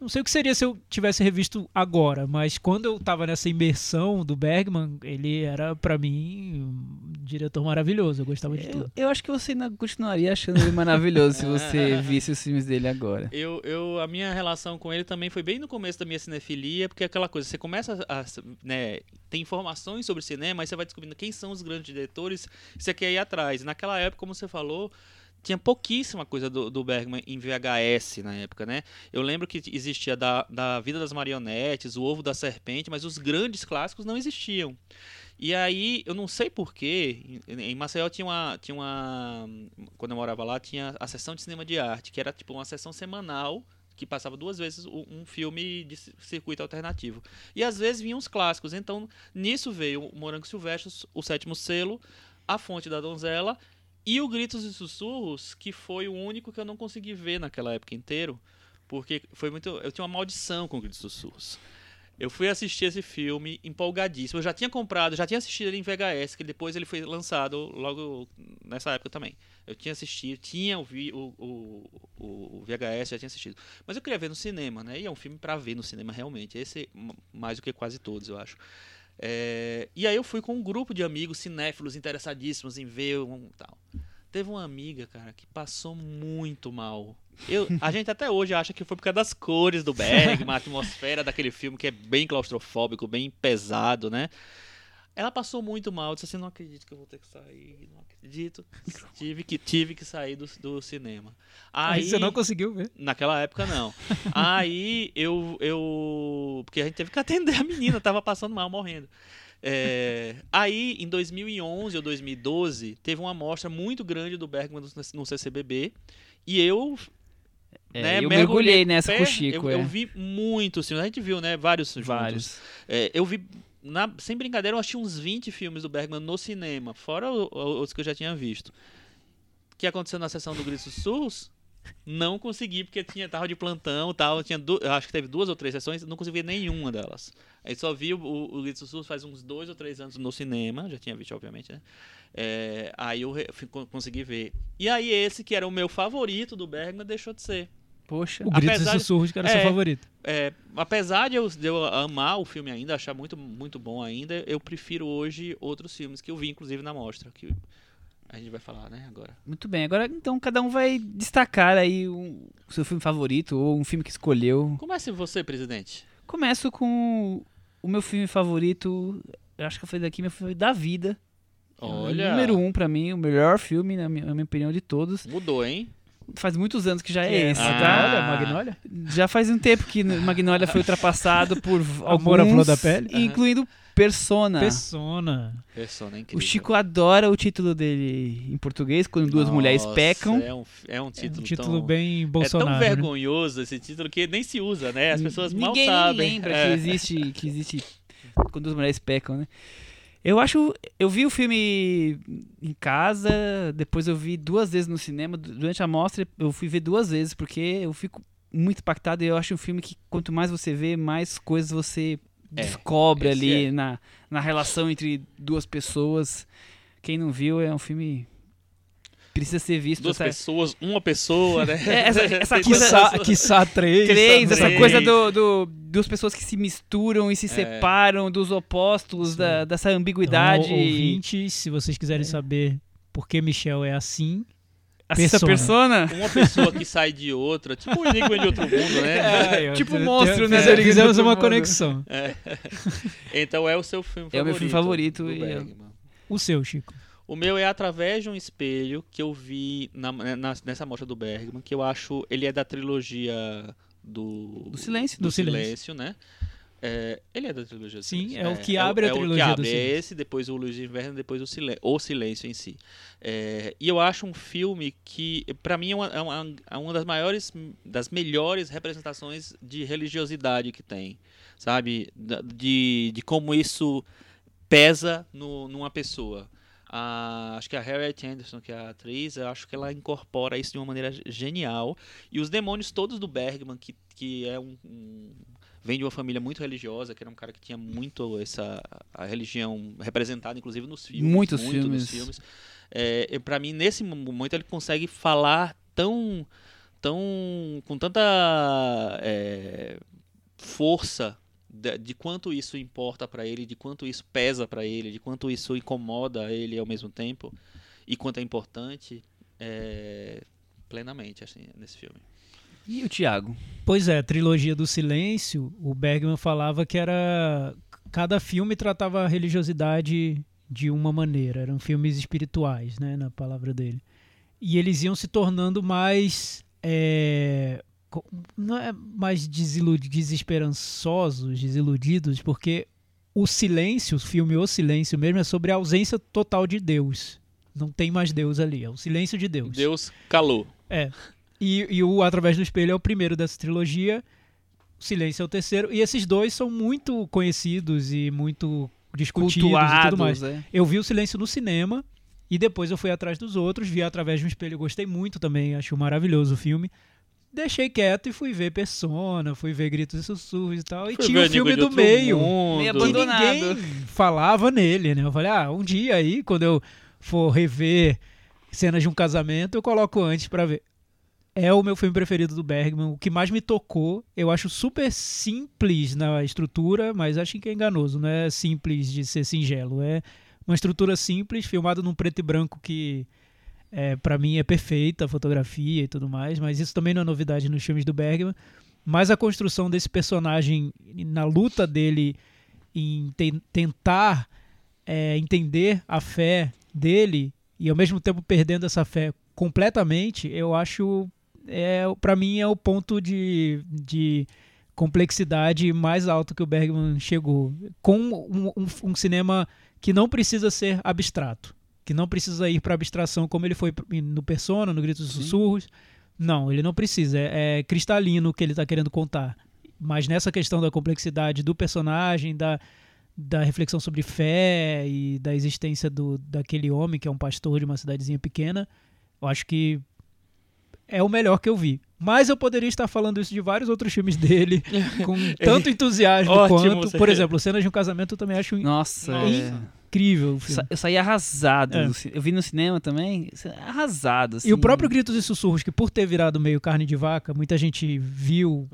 Não sei o que seria se eu tivesse revisto agora, mas quando eu tava nessa imersão do Bergman, ele era pra mim um diretor maravilhoso, eu gostava de Eu, tudo. eu acho que você ainda continuaria achando ele maravilhoso se você visse os filmes dele agora. Eu, eu, a minha relação com ele também foi bem no começo da minha cinefilia, porque é aquela coisa, você começa a né, ter informações sobre cinema, aí você vai descobrindo quem são os grandes diretores, você quer ir atrás. Naquela época, como você falou, tinha pouquíssima coisa do, do Bergman em VHS na época, né? Eu lembro que existia da, da Vida das Marionetes, O Ovo da Serpente, mas os grandes clássicos não existiam. E aí, eu não sei porquê, em, Maceió tinha uma, tinha uma. Quando eu morava lá, tinha a sessão de cinema de arte, que era tipo uma sessão semanal que passava duas vezes um filme de ci- circuito alternativo. E às vezes vinham os clássicos. Então, nisso veio o Morango Silvestre, o Sétimo Selo, A Fonte da Donzela e o Gritos e Sussurros, que foi o único que eu não consegui ver naquela época inteiro, porque foi muito, eu tinha uma maldição com Gritos e Sussurros. Eu fui assistir esse filme empolgadíssimo. Eu já tinha comprado, já tinha assistido ele em VHS, que depois ele foi lançado logo nessa época também. Eu tinha assistido, tinha o, o, o, o VHS, já tinha assistido. Mas eu queria ver no cinema, né? E é um filme pra ver no cinema realmente. Esse mais do que quase todos, eu acho. É, e aí eu fui com um grupo de amigos cinéfilos interessadíssimos em ver um tal. Teve uma amiga, cara, que passou muito mal. Eu, a gente até hoje acha que foi por causa das cores do Bergman, a atmosfera daquele filme que é bem claustrofóbico, bem pesado, né? Ela passou muito mal, disse assim, não acredito que eu vou ter que sair, não acredito. Tive que, tive que sair do, do cinema. Aí, você não conseguiu ver. Naquela época, não. Aí eu, eu. Porque a gente teve que atender a menina, tava passando mal, morrendo. É, aí, em 2011 ou 2012, teve uma amostra muito grande do Bergman no, no CCBB. E eu. É, né, eu mergulhei mergulhei nessa pé, com o Chico, Eu, é. eu vi muitos filmes. A gente viu, né? Vários. Vários. É, eu vi, na- sem brincadeira, eu achei uns 20 filmes do Bergman no cinema, fora os que eu já tinha visto. O que aconteceu na sessão do Gritos Sus? Não consegui, porque tinha, tava de plantão tal. Tinha acho que teve duas ou três sessões, não consegui ver nenhuma delas. Aí só vi o, o, o faz uns dois ou três anos no cinema, já tinha visto, obviamente, né? É, aí eu re- consegui ver. E aí esse, que era o meu favorito do Bergman, deixou de ser. Poxa. O Gritos Apesar e de- Sussurros, que era É. seu favorito. É, apesar de eu, de eu amar o filme ainda, achar muito, muito bom ainda, eu prefiro hoje outros filmes que eu vi, inclusive, na mostra. Que a gente vai falar, né, agora. Muito bem, agora então cada um vai destacar aí um- o seu filme favorito ou um filme que escolheu. Comece você, presidente. Começo com o meu filme favorito, eu acho que foi daqui, meu filme da vida. Olha. Número um pra mim, o melhor filme, na minha, na minha opinião, de todos. Mudou, hein? Faz muitos anos que já é é esse, Ah. tá? Magnolia, Magnolia? Já faz um tempo que Magnolia foi ultrapassado por Amor à alguns, flor da pele? Incluindo Persona. Persona. Persona é O incrível. Chico adora o título dele em português, quando duas mulheres Nossa, pecam. É um, é um É título, um título tão... bem É Bolsonaro. tão né? vergonhoso esse título que nem se usa, né? As pessoas mal Ninguém sabem. lembra É. que existe que existe quando as mulheres pecam, né? Eu acho, eu vi o filme em casa, depois eu vi duas vezes no cinema, du- durante a mostra eu fui ver duas vezes porque eu fico muito impactado e eu acho um filme que quanto mais você vê, mais coisas você É, descobre ali é. na, na relação entre duas pessoas. Quem não viu é um filme precisa ser visto. Duas essa- pessoas, uma pessoa, né? É, essa- essa coisa- Quiçá, três. três, essa Três. coisa do, do, duas pessoas que se misturam e se É. separam, dos opostos, da, dessa Então, ambiguidade. ouvintes, se vocês quiserem saber por que Michel é assim, Essa persona. Uma pessoa que sai de outra, tipo um enigma de outro mundo, né? Tipo te- monstro, né, Fizemos Outro uma Mundo. conexão. É. Então é o seu filme favorito. É o meu filme favorito e eu-. O seu, Chico. O meu é através de um espelho que eu vi na, na- nessa mostra do Bergman, que eu acho ele é da trilogia do Do silêncio. do Do silêncio. silêncio, né? É, ele é da trilogia do Sim, silêncio. é o que abre a é o trilogia que do abre, É silêncio. esse, depois o Luz de Inverno, depois o silêncio, o silêncio em si. É, e eu acho um filme que, pra mim, é uma, é uma, é uma das maiores, das melhores representações de religiosidade que tem, sabe? De, de como isso pesa no, numa pessoa. A- acho que a Harriet Anderson, que é a atriz, eu acho que ela incorpora isso de uma maneira genial. E os demônios todos do Bergman, que, que é um, um- vem de uma família muito religiosa, que era um cara que tinha muito essa a religião representada, inclusive nos filmes. Muitos muito filmes. Nos filmes. É, para mim, nesse momento, ele consegue falar tão, tão com tanta é, força de, de quanto isso importa para ele, de quanto isso pesa para ele, de quanto isso incomoda ele ao mesmo tempo e quanto é importante é, plenamente assim nesse filme. E o Thiago? Pois é, a trilogia do silêncio, o Bergman falava que era. Cada filme tratava a religiosidade de uma maneira. Eram filmes espirituais, né? Na palavra dele. E eles iam se tornando mais. é, não é mais desesperançosos, desiludidos, porque o silêncio, o filme O Silêncio mesmo, é sobre a ausência total de Deus. Não tem mais Deus ali, é o silêncio de Deus. Deus calou. E, e o Através do Espelho é o primeiro dessa trilogia. O Silêncio é o terceiro. E esses dois são muito conhecidos e muito discutidos e tudo mais. Cultuados, é. Eu vi o Silêncio no cinema e depois eu fui atrás dos outros, vi Através de um Espelho, gostei muito também, achei maravilhoso o filme. Deixei quieto e fui ver Persona, fui ver Gritos e Sussurros e tal. E Foi tinha ver o filme do meio Mundo. Meio que abandonado. ninguém falava nele, né? Eu falei, ah, um dia aí, quando eu for rever cenas de um casamento, eu coloco antes pra ver. É o meu filme preferido do Bergman, o que mais me tocou. Eu acho super simples na estrutura, mas acho que é enganoso, não é simples de ser singelo. É uma estrutura simples, filmado num preto e branco que é, para mim é perfeita, a fotografia e tudo mais, mas isso também não é novidade nos filmes do Bergman. Mas a construção desse personagem na luta dele em ten- tentar é, entender a fé dele e ao mesmo tempo perdendo essa fé completamente, eu acho é para mim é o ponto de, de complexidade mais alto que o Bergman chegou com um, um- um cinema que não precisa ser abstrato, que não precisa ir para abstração como ele foi no Persona, no Gritos e Sim. Sussurros. Não, ele não precisa. É, é cristalino o que ele está querendo contar. Mas nessa questão da complexidade do personagem, da, da reflexão sobre fé e da existência do, daquele homem que é um pastor de uma cidadezinha pequena, eu acho que é o melhor que eu vi. Mas eu poderia estar falando isso de vários outros filmes dele, com tanto entusiasmo Ótimo, quanto. Por exemplo, Cenas de um Casamento eu também acho Nossa, Nossa. é. Incrível Sa- eu saí arrasado. É. Eu vi no cinema também, arrasado. Assim. E o próprio Gritos e Sussurros, que por ter virado meio carne de vaca, muita gente viu.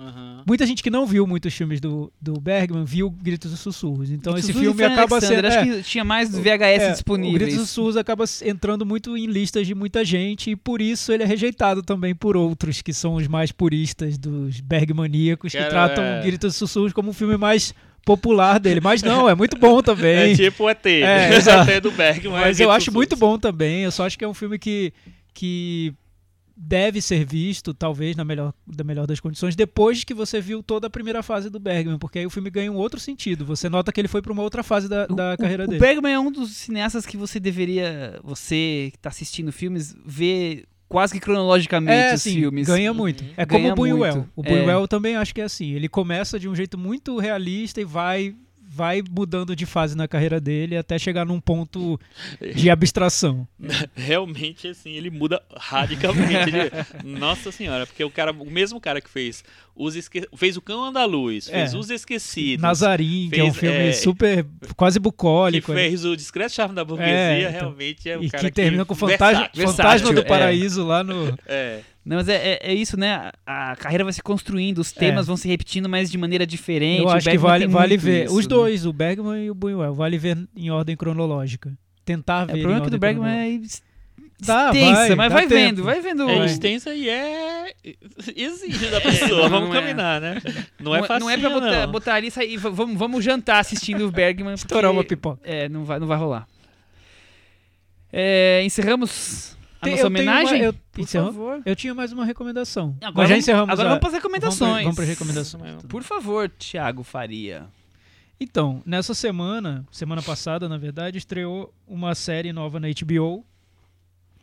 Muita gente que não viu muitos filmes do, do Bergman viu Gritos e Sussurros. Então esse Sussurros filme acaba Alexander, sendo. é, Acho que tinha mais VHS É, O Gritos e disponíveis. Sussurros acaba entrando muito em listas de muita gente e por isso ele é rejeitado também por outros que são os mais puristas dos Bergmaníacos que, Que era- tratam é. Gritos e Sussurros como o filme mais popular dele. Mas não, é muito bom também. É tipo o ET. É, o exato. ET do Bergman. Mas é eu acho muito Sussurros. bom também. Eu só acho que é um filme que, que deve ser visto, talvez, na melhor, da melhor das condições, depois que você viu toda a primeira fase do Bergman, porque aí o filme ganha um outro sentido. Você nota que ele foi para uma outra fase da, da o, carreira o, dele. O Bergman é um dos cineastas que você deveria, você que está assistindo filmes, ver quase que cronologicamente é, os assim, filmes. Ganha muito. É Ganha como o Buñuel. muito. O É. Buñuel também acho que é assim. Ele começa de um jeito muito realista e vai vai mudando de fase na carreira dele até chegar num ponto de abstração. Realmente, assim, ele muda radicalmente. Ele- Nossa senhora, porque o cara, o mesmo cara que fez os esque... fez o Cão Andaluz, fez É. Os Esquecidos, Nazarim, que é um Fez, filme é, super quase que bucólico. né? fez o Discreto Charme da Burguesia, É, então. realmente é o e cara que termina com o Fantasma, versátil. Fantasma do é. Paraíso lá no. É, Não, mas é, é, é isso, né? A, carreira vai se construindo, os temas vão se repetindo, mas de maneira diferente. É. Eu O acho que Bergman vale, vale ver. isso, Os né? dois, o Bergman e o Buñuel, vale ver em ordem cronológica. Tentar É, ver. o problema é em que o do Bergman é Dá, extensa, vai, mas vai tempo. vendo, vai vendo. é extensa e é exige da pessoa, não vamos é. combinar, né? Não é fácil, Não é pra botar, botar ali e sair, vamos, vamos jantar assistindo o Bergman. Estourar uma pipoca. É, não vai, não vai rolar. É, encerramos a Tem- nossa eu tenho uma- homenagem? eu- Por encerramos? favor. Eu tinha mais uma recomendação. Agora Mas já vamos- encerramos Agora a... vamos para as recomendações. Vamos para as recomendações. Por favor, Thiago Faria. Então, nessa semana, semana passada, na verdade, estreou uma série nova na HBO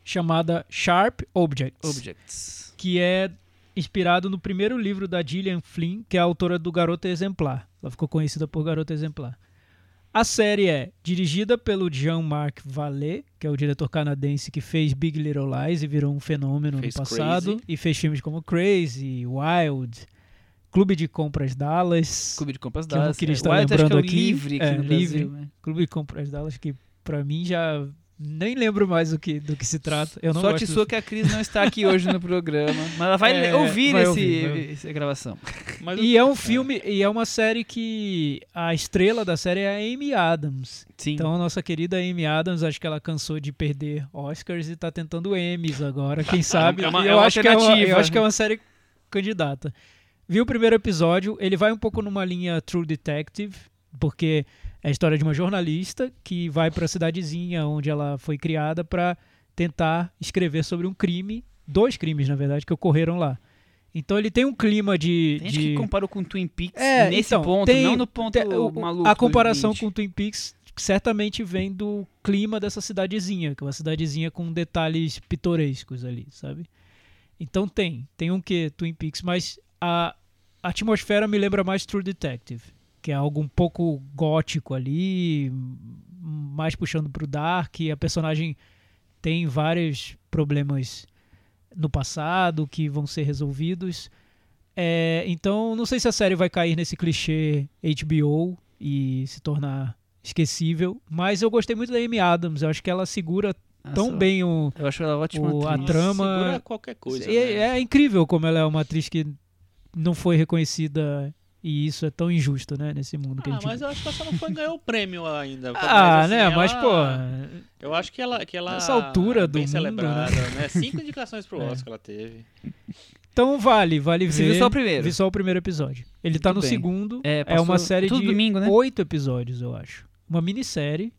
chamada Sharp Objects, Objects. que é inspirado no primeiro livro da Gillian Flynn, que é a autora do Garota Exemplar. Ela ficou conhecida por Garota Exemplar. A série é dirigida pelo Jean-Marc Vallée, que é o diretor canadense que fez Big Little Lies e virou um fenômeno Fez no passado, Crazy. e fez filmes como Crazy, Wild, Clube de Compras Dallas, Clube de Compras Que eu não Dallas. queria É, estar Wild acho que lembrando é o aqui. livre aqui É, no livre. Brasil, né? Clube de Compras Dallas, que pra mim já nem lembro mais do que, do que se trata. Eu não Sorte sua do- que a Cris não está aqui hoje no programa, mas ela vai É, ouvir, vai esse, ouvir, vai essa gravação. Mas E é um filme, e é uma série que a estrela da série é a Amy Adams. Sim. Então a nossa querida Amy Adams, acho que ela cansou de perder Oscars e tá tentando Emmys agora, quem sabe. É uma- é eu, uma acho que é uma, eu acho que é uma série candidata. Vi o primeiro episódio, ele vai um pouco numa linha True Detective, porque é a história de uma jornalista que vai para a cidadezinha onde ela foi criada para tentar escrever sobre um crime, dois crimes na verdade que ocorreram lá. Então ele tem um clima de, Tem gente de que comparou com Twin Peaks É, nesse então, ponto, tem- não no ponto te- o- maluco. A comparação com Twin Peaks certamente vem do clima dessa cidadezinha, que é uma cidadezinha com detalhes pitorescos ali, sabe? Então tem, tem um que Twin Peaks, mas a, a atmosfera me lembra mais True Detective, que é algo um pouco gótico ali, mais puxando pro dark, e a personagem tem vários problemas no passado que vão ser resolvidos. É, então, não sei se a série vai cair nesse clichê HBO e se tornar esquecível, mas eu gostei muito da Amy Adams. Eu acho que ela segura tão Nossa, bem o. Eu acho ela ótima o- a trama- segura qualquer coisa. é, né? é incrível como ela é uma atriz que não foi reconhecida e isso é tão injusto, né, nesse mundo que a Ah, gente mas eu acho que ela só não foi ganhar o prêmio ainda. Ah, assim, né? Mas, ela- pô. Eu acho que ela. Que ela Nessa altura é do bem mundo, celebrada, né? Cinco indicações pro É. Oscar ela teve. Então vale, vale Você ver. viu só o primeiro? Vi só o primeiro episódio. Ele tá Muito no bem. segundo. É, É, uma série de domingo, né? oito episódios, eu acho. Uma minissérie.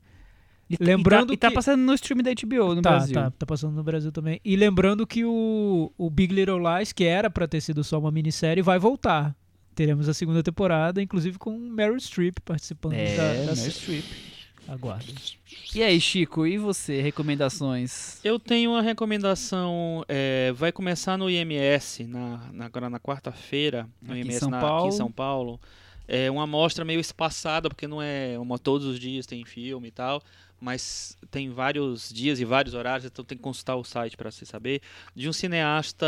E, lembrando e tá, e tá que- passando no stream da HBO no tá, Brasil. tá, tá passando no Brasil também. E lembrando que o, o Big Little Lies, que era pra ter sido só uma minissérie, vai voltar. Teremos a segunda temporada, inclusive com Meryl Streep participando É, da, da Meryl série. Streep. Aguardem. E aí, Chico, e você? Recomendações? Eu tenho uma recomendação. é, vai começar no IMS, na, na- agora na quarta-feira, no Aqui em IMS São na- Paulo. aqui em São Paulo. É uma amostra meio espaçada, porque não é uma todos os dias tem filme e tal, mas tem vários dias e vários horários, então tem que consultar o site para se saber. De um cineasta.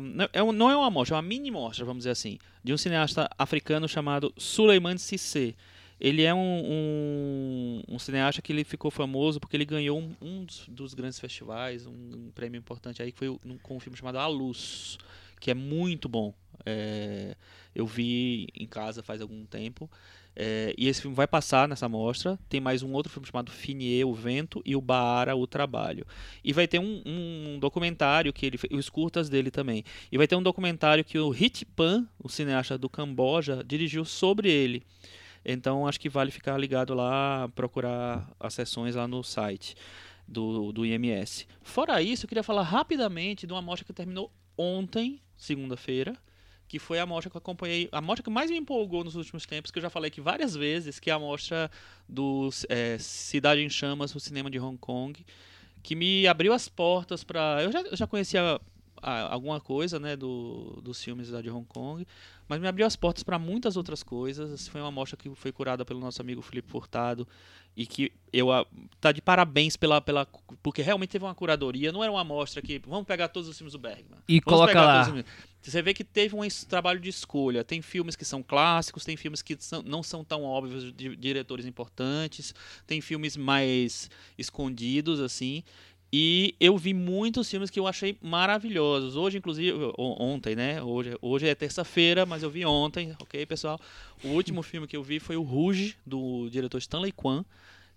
Não é, é uma amostra, é uma mini mostra, vamos dizer assim. De um cineasta africano chamado Suleiman Cissé. Ele é um, um, um cineasta que ele ficou famoso porque ele ganhou um, um dos, dos grandes festivais, um, prêmio importante aí, que foi com um filme chamado A Luz, que é muito bom. É, eu vi em casa faz algum tempo. É, e esse filme vai passar nessa mostra. Tem mais um outro filme chamado Finier, O Vento, e o Baara, O Trabalho. E vai ter um, um documentário que ele os curtas dele também. E vai ter um documentário que o Hit Pan, o cineasta do Camboja, dirigiu sobre ele. Então acho que vale ficar ligado lá, procurar as sessões lá no site. do, do IMS. Fora isso, eu queria falar rapidamente de uma mostra que terminou ontem, segunda-feira, que foi a mostra que eu acompanhei, a mostra que mais me empolgou nos últimos tempos, que eu já falei aqui várias vezes, que é a mostra do é, Cidade em Chamas, o cinema de Hong Kong, que me abriu as portas para. Eu já, eu já conhecia alguma coisa né, do, dos filmes da de Hong Kong, mas me abriu as portas para muitas outras coisas. Foi uma mostra que foi curada pelo nosso amigo Felipe Furtado e que eu a, tá de parabéns pela, pela porque realmente teve uma curadoria, não era uma amostra que vamos pegar todos os filmes do Bergman. E coloca lá. Você vê que teve um trabalho de escolha. Tem filmes que são clássicos, tem filmes que são, não são tão óbvios de diretores importantes, tem filmes mais escondidos assim. E eu vi muitos filmes que eu achei maravilhosos. Hoje, inclusive, ontem, né? Hoje, hoje é terça-feira, mas eu vi ontem, ok, pessoal? O último filme que eu vi foi o Rouge, do diretor Stanley Kwan,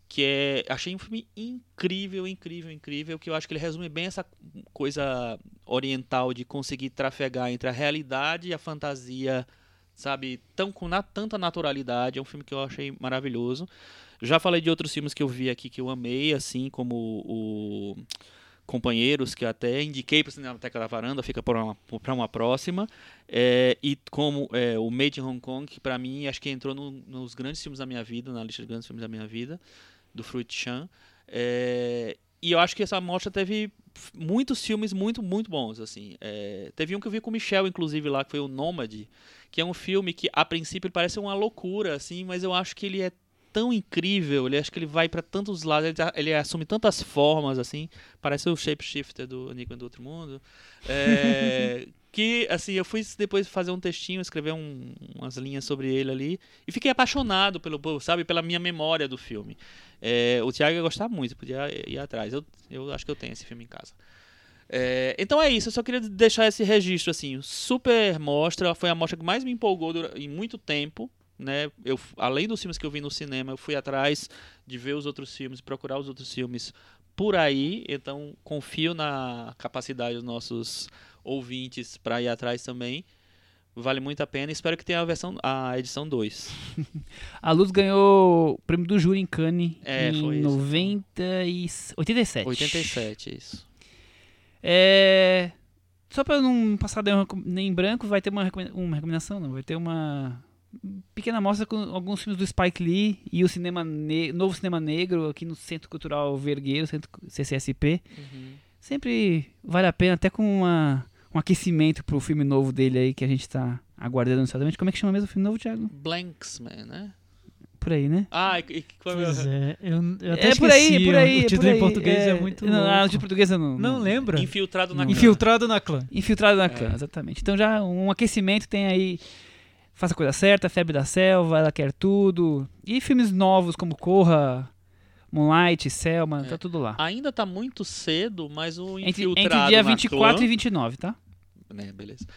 que é. Achei um filme incrível, incrível, incrível, que eu acho que ele resume bem essa coisa oriental de conseguir trafegar entre a realidade e a fantasia, sabe? Tão, com na, tanta naturalidade. É um filme que eu achei maravilhoso. Já falei de outros filmes que eu vi aqui que eu amei, assim como o Companheiros, que até indiquei para o Cinemateca da Varanda, fica para uma, uma próxima. É, e como é, o Made in Hong Kong, que para mim acho que entrou no, nos grandes filmes da minha vida, na lista de grandes filmes da minha vida, do Fruit Chan. É, e eu acho que essa mostra teve muitos filmes muito, muito bons, assim. É, teve um que eu vi com o Michel, inclusive, lá, que foi o Nômade, que é um filme que, a princípio, parece uma loucura, assim, mas eu acho que ele é tão incrível, ele acho que ele vai para tantos lados, ele, ele, assume tantas formas, assim, parece o shapeshifter do Enigma do Outro Mundo, é, que, assim, eu fui depois fazer um textinho, escrever um, umas linhas sobre ele ali, e fiquei apaixonado pelo, sabe, pela minha memória do filme. É, o Thiago ia gostar muito, podia ir atrás, eu, eu acho que eu tenho esse filme em casa. É, então é isso, eu só queria deixar esse registro assim. Super mostra, foi a mostra que mais me empolgou em muito tempo né? Eu, além dos filmes que eu vi no cinema, eu fui atrás de ver os outros filmes, procurar os outros filmes por aí. Então, confio na capacidade dos nossos ouvintes para ir atrás também. Vale muito a pena. Espero que tenha a versão, a edição 2. a Luz ganhou o prêmio do júri em Cannes é, em foi 90 e 87. 87, isso. É... Só para não passar nem em branco, vai ter uma, uma recomendação, não, vai ter uma pequena amostra com alguns filmes do Spike Lee e o cinema novo cinema negro aqui no Centro Cultural Vergueiro, Centro CCSP. Uhum. Sempre vale a pena, até com uma, um aquecimento pro filme novo dele aí que a gente tá aguardando ansiosamente. Como é que chama mesmo o filme novo, Thiago? Blanksman, né? Por aí, né? Ah, e, e qual pois é, eu, eu até é por aí, por aí. O título aí, em português é, é muito não, ah, o título em português eu não, não, não lembra. Infiltrado na clã. Infiltrado na clã. Infiltrado na clã, é. exatamente. Então já um aquecimento tem aí Faça a Coisa Certa, Febre da Selva, Ela Quer Tudo. E filmes novos como Corra, Moonlight, Selma, é. tá tudo lá. Ainda tá muito cedo, mas o Infiltrado Entre, entre dia 24 clã... e 29, tá? É, beleza.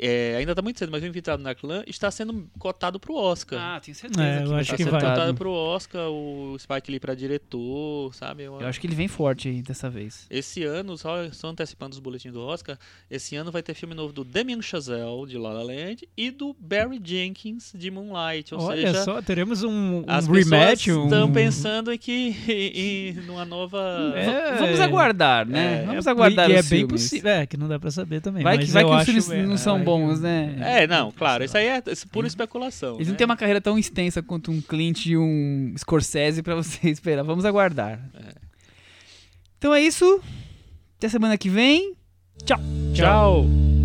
É, ainda está muito cedo, mas o Infiltrado na Clã está sendo cotado para o Oscar. Ah, tenho certeza. É, eu acho tá que sendo vai. cotado para o Oscar, o Spike Lee para diretor, sabe? Eu, eu, acho que ele vem forte aí dessa vez. Esse ano, só, só antecipando os boletins do Oscar, esse ano vai ter filme novo do Damien Chazelle, de La La Land, e do Barry Jenkins, de Moonlight. Ou Olha seja, só, teremos um, um as rematch. estão um... pensando em que em, numa nova... É, Vamos aguardar, né? É, Vamos aguardar e, e é bem possível. É, que não dá para saber também. Vai que, vai que os filmes é, não são bons, né? É, não, claro, isso aí é pura especulação. Eles né? não têm uma carreira tão extensa quanto um Clint e um Scorsese pra você esperar. Vamos aguardar. É. Então é isso. Até semana que vem. Tchau. Tchau.